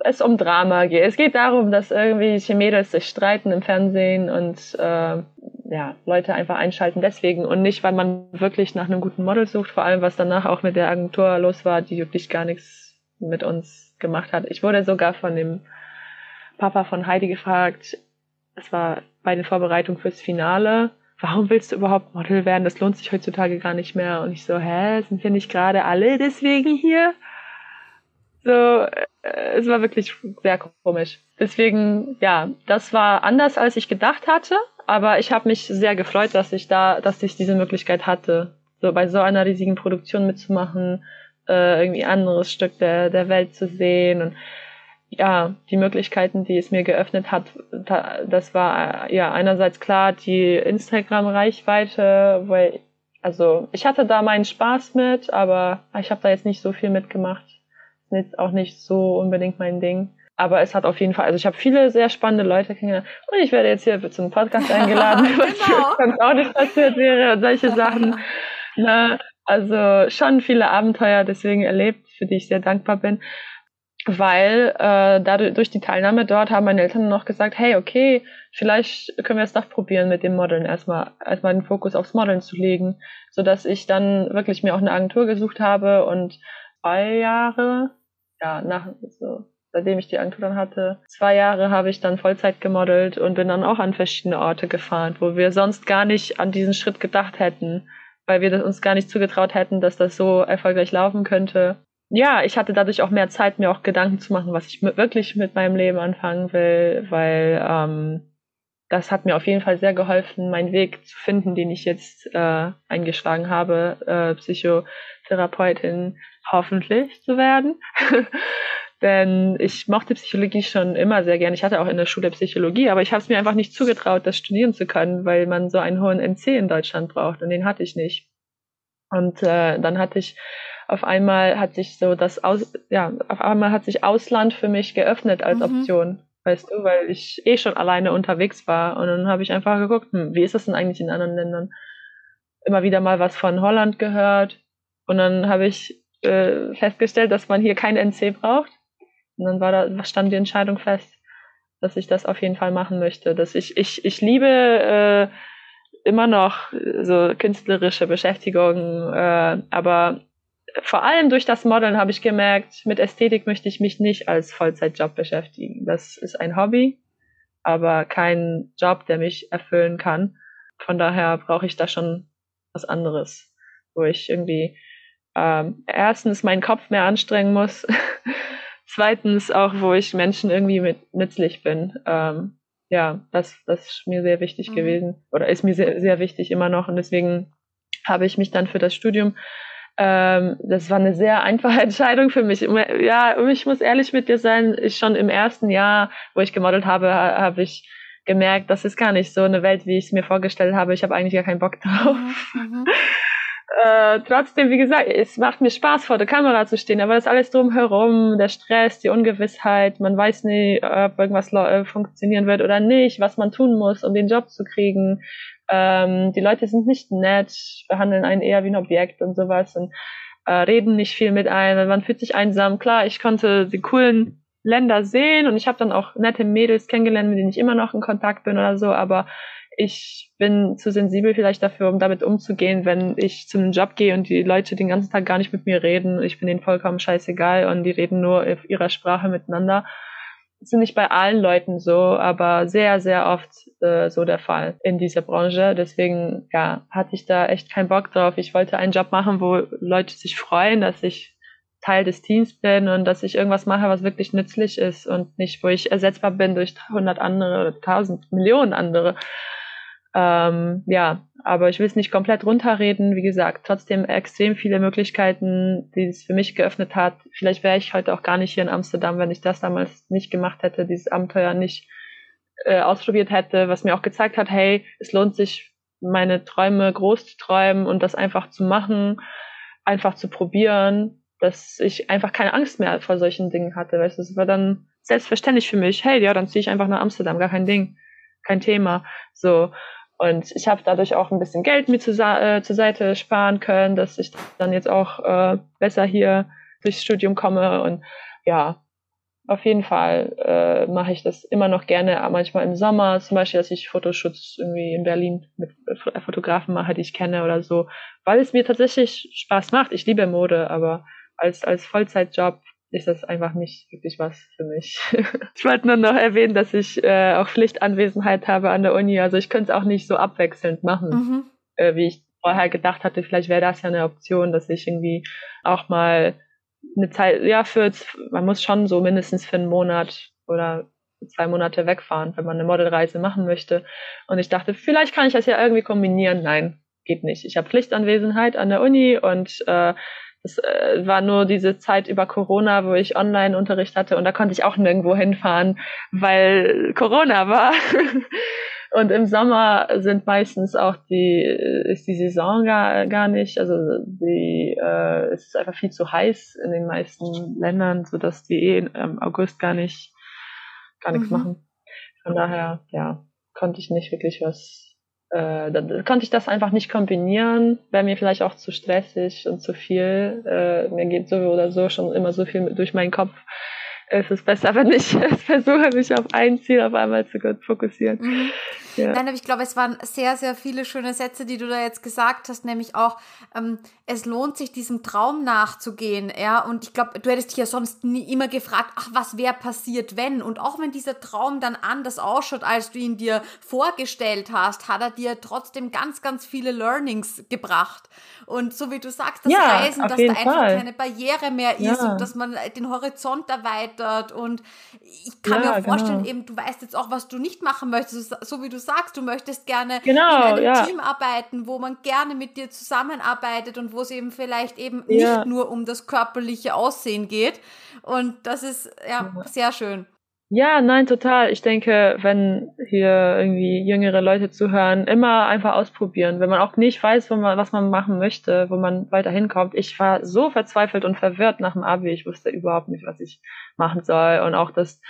es um Drama geht. Es geht darum, dass irgendwie Mädels sich streiten im Fernsehen und äh, ja, Leute einfach einschalten deswegen und nicht, weil man wirklich nach einem guten Model sucht, vor allem was danach auch mit der Agentur los war, die wirklich gar nichts mit uns gemacht hat. Ich wurde sogar von dem Papa von Heidi gefragt, es war bei der Vorbereitung fürs Finale, warum willst du überhaupt Model werden? Das lohnt sich heutzutage gar nicht mehr. Und ich so, hä, sind wir nicht gerade alle deswegen hier? So, äh, es war wirklich sehr komisch. Deswegen, ja, das war anders, als ich gedacht hatte. Aber ich habe mich sehr gefreut, dass ich da, dass ich diese Möglichkeit hatte, so bei so einer riesigen Produktion mitzumachen, äh, irgendwie anderes Stück der, der Welt zu sehen und ja, die Möglichkeiten, die es mir geöffnet hat, das war ja einerseits klar die Instagram-Reichweite, weil, also ich hatte da meinen Spaß mit, aber ich habe da jetzt nicht so viel mitgemacht. Ist jetzt auch nicht so unbedingt mein Ding. Aber es hat auf jeden Fall, also ich habe viele sehr spannende Leute kennengelernt und ich werde jetzt hier zum Podcast eingeladen, genau. was sonst auch nicht passiert wäre und solche Sachen. Ne? Also schon viele Abenteuer deswegen erlebt, für die ich sehr dankbar bin weil äh, dadurch durch die Teilnahme dort haben meine Eltern noch gesagt, hey, okay, vielleicht können wir es doch probieren mit dem Modeln erstmal erstmal den Fokus aufs Modeln zu legen, so dass ich dann wirklich mir auch eine Agentur gesucht habe und zwei Jahre, ja, nach so seitdem ich die Agentur dann hatte, zwei Jahre habe ich dann Vollzeit gemodelt und bin dann auch an verschiedene Orte gefahren, wo wir sonst gar nicht an diesen Schritt gedacht hätten, weil wir uns gar nicht zugetraut hätten, dass das so erfolgreich laufen könnte ja, ich hatte dadurch auch mehr Zeit, mir auch Gedanken zu machen, was ich mit, wirklich mit meinem Leben anfangen will, weil ähm, das hat mir auf jeden Fall sehr geholfen, meinen Weg zu finden, den ich jetzt äh, eingeschlagen habe, äh, Psychotherapeutin hoffentlich zu werden. Denn ich mochte Psychologie schon immer sehr gern. Ich hatte auch in der Schule Psychologie, aber ich habe es mir einfach nicht zugetraut, das studieren zu können, weil man so einen hohen NC in Deutschland braucht und den hatte ich nicht. Und äh, dann hatte ich auf einmal hat sich so das Aus, ja, auf einmal hat sich Ausland für mich geöffnet als mhm. Option, weißt du, weil ich eh schon alleine unterwegs war und dann habe ich einfach geguckt, hm, wie ist das denn eigentlich in anderen Ländern? Immer wieder mal was von Holland gehört und dann habe ich äh, festgestellt, dass man hier kein NC braucht und dann war da stand die Entscheidung fest, dass ich das auf jeden Fall machen möchte, dass ich ich ich liebe äh, immer noch so künstlerische Beschäftigung, äh, aber vor allem durch das Modeln habe ich gemerkt, mit Ästhetik möchte ich mich nicht als Vollzeitjob beschäftigen. Das ist ein Hobby, aber kein Job, der mich erfüllen kann. Von daher brauche ich da schon was anderes, wo ich irgendwie ähm, erstens meinen Kopf mehr anstrengen muss, zweitens auch, wo ich Menschen irgendwie mit nützlich bin. Ähm, ja, das, das ist mir sehr wichtig mhm. gewesen oder ist mir sehr, sehr wichtig immer noch und deswegen habe ich mich dann für das Studium ähm, das war eine sehr einfache Entscheidung für mich. Ja, ich muss ehrlich mit dir sein, ich schon im ersten Jahr, wo ich gemodelt habe, habe ich gemerkt, das ist gar nicht so eine Welt, wie ich es mir vorgestellt habe. Ich habe eigentlich gar keinen Bock drauf. Mhm. mhm. Äh, trotzdem, wie gesagt, es macht mir Spaß, vor der Kamera zu stehen, aber das alles drumherum, der Stress, die Ungewissheit, man weiß nie, ob irgendwas äh, funktionieren wird oder nicht, was man tun muss, um den Job zu kriegen. Ähm, die Leute sind nicht nett, behandeln einen eher wie ein Objekt und sowas und äh, reden nicht viel mit einem. Man fühlt sich einsam. Klar, ich konnte die coolen Länder sehen und ich habe dann auch nette Mädels kennengelernt, mit denen ich immer noch in Kontakt bin oder so, aber ich bin zu sensibel vielleicht dafür, um damit umzugehen, wenn ich zu einem Job gehe und die Leute den ganzen Tag gar nicht mit mir reden. Ich bin denen vollkommen scheißegal und die reden nur auf ihrer Sprache miteinander ist nicht bei allen Leuten so, aber sehr, sehr oft äh, so der Fall in dieser Branche. Deswegen, ja, hatte ich da echt keinen Bock drauf. Ich wollte einen Job machen, wo Leute sich freuen, dass ich Teil des Teams bin und dass ich irgendwas mache, was wirklich nützlich ist und nicht, wo ich ersetzbar bin durch hundert andere oder tausend Millionen andere. Ähm, ja, Aber ich will es nicht komplett runterreden. Wie gesagt, trotzdem extrem viele Möglichkeiten, die es für mich geöffnet hat. Vielleicht wäre ich heute auch gar nicht hier in Amsterdam, wenn ich das damals nicht gemacht hätte, dieses Abenteuer nicht äh, ausprobiert hätte, was mir auch gezeigt hat, hey, es lohnt sich, meine Träume groß zu träumen und das einfach zu machen, einfach zu probieren, dass ich einfach keine Angst mehr vor solchen Dingen hatte. Weißt du, es war dann selbstverständlich für mich, hey, ja, dann ziehe ich einfach nach Amsterdam, gar kein Ding, kein Thema. So. Und ich habe dadurch auch ein bisschen Geld mir zur, äh, zur Seite sparen können, dass ich dann jetzt auch äh, besser hier durchs Studium komme. Und ja, auf jeden Fall äh, mache ich das immer noch gerne, manchmal im Sommer, zum Beispiel, dass ich Fotoschutz irgendwie in Berlin mit Fotografen mache, die ich kenne oder so, weil es mir tatsächlich Spaß macht. Ich liebe Mode, aber als, als Vollzeitjob ist das einfach nicht wirklich was für mich. ich wollte nur noch erwähnen, dass ich äh, auch Pflichtanwesenheit habe an der Uni. Also ich könnte es auch nicht so abwechselnd machen, mhm. äh, wie ich vorher gedacht hatte. Vielleicht wäre das ja eine Option, dass ich irgendwie auch mal eine Zeit, ja, für, man muss schon so mindestens für einen Monat oder zwei Monate wegfahren, wenn man eine Modelreise machen möchte. Und ich dachte, vielleicht kann ich das ja irgendwie kombinieren. Nein, geht nicht. Ich habe Pflichtanwesenheit an der Uni und äh, es äh, war nur diese Zeit über Corona, wo ich Online-Unterricht hatte und da konnte ich auch nirgendwo hinfahren, weil Corona war. und im Sommer sind meistens auch die, ist die Saison gar, gar nicht, also die, äh, es ist einfach viel zu heiß in den meisten Ländern, sodass die eh im August gar nicht, gar nichts mhm. machen. Von daher, ja, konnte ich nicht wirklich was äh, dann konnte ich das einfach nicht kombinieren, wäre mir vielleicht auch zu stressig und zu viel. Äh, mir geht so oder so schon immer so viel durch meinen Kopf. Es ist besser, wenn ich versuche, mich auf ein Ziel auf einmal zu fokussieren. Mhm. Ja. Nein, aber ich glaube, es waren sehr, sehr viele schöne Sätze, die du da jetzt gesagt hast, nämlich auch, ähm, es lohnt sich, diesem Traum nachzugehen, ja, und ich glaube, du hättest dich ja sonst nie immer gefragt, ach, was wäre passiert, wenn, und auch wenn dieser Traum dann anders ausschaut, als du ihn dir vorgestellt hast, hat er dir trotzdem ganz, ganz viele Learnings gebracht. Und so wie du sagst, das ja, Reisen, dass da einfach Fall. keine Barriere mehr ist ja. und dass man den Horizont erweitert und ich kann ja, mir auch vorstellen, genau. eben, du weißt jetzt auch, was du nicht machen möchtest, so wie du sagst, du möchtest gerne genau, in einem ja. Team arbeiten, wo man gerne mit dir zusammenarbeitet und wo es eben vielleicht eben ja. nicht nur um das körperliche Aussehen geht. Und das ist ja, ja. sehr schön. Ja, nein, total. Ich denke, wenn hier irgendwie jüngere Leute zuhören, immer einfach ausprobieren. Wenn man auch nicht weiß, man, was man machen möchte, wo man weiter hinkommt. Ich war so verzweifelt und verwirrt nach dem Abi. Ich wusste überhaupt nicht, was ich machen soll. Und auch das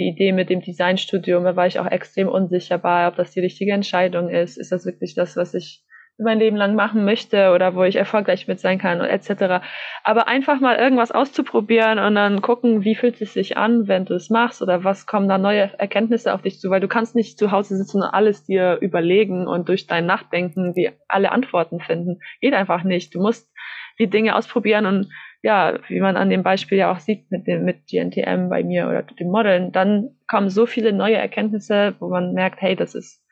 die Idee mit dem Designstudium, da war ich auch extrem unsicher bei, ob das die richtige Entscheidung ist. Ist das wirklich das, was ich mein Leben lang machen möchte oder wo ich erfolgreich mit sein kann etc. Aber einfach mal irgendwas auszuprobieren und dann gucken, wie fühlt es sich an, wenn du es machst oder was kommen da neue Erkenntnisse auf dich zu, weil du kannst nicht zu Hause sitzen und alles dir überlegen und durch dein Nachdenken die alle Antworten finden. Geht einfach nicht. Du musst die Dinge ausprobieren und ja, wie man an dem Beispiel ja auch sieht mit dem, mit GNTM bei mir oder dem Modeln, dann kommen so viele neue Erkenntnisse, wo man merkt, hey, das ist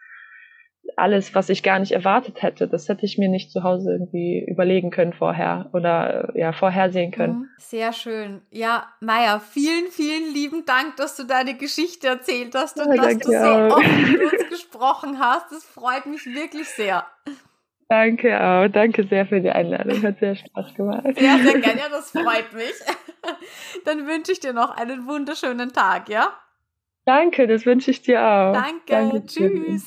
alles, was ich gar nicht erwartet hätte. Das hätte ich mir nicht zu Hause irgendwie überlegen können vorher oder ja, vorhersehen können. Mhm. Sehr schön. Ja, Maya, vielen, vielen lieben Dank, dass du deine Geschichte erzählt hast und ja, dass du so offen mit uns gesprochen hast. Das freut mich wirklich sehr. Danke auch. Danke sehr für die Einladung. Hat sehr Spaß gemacht. Ja, sehr gerne. Ja, das freut mich. Dann wünsche ich dir noch einen wunderschönen Tag, ja? Danke, das wünsche ich dir auch. Danke. Danke Tschüss.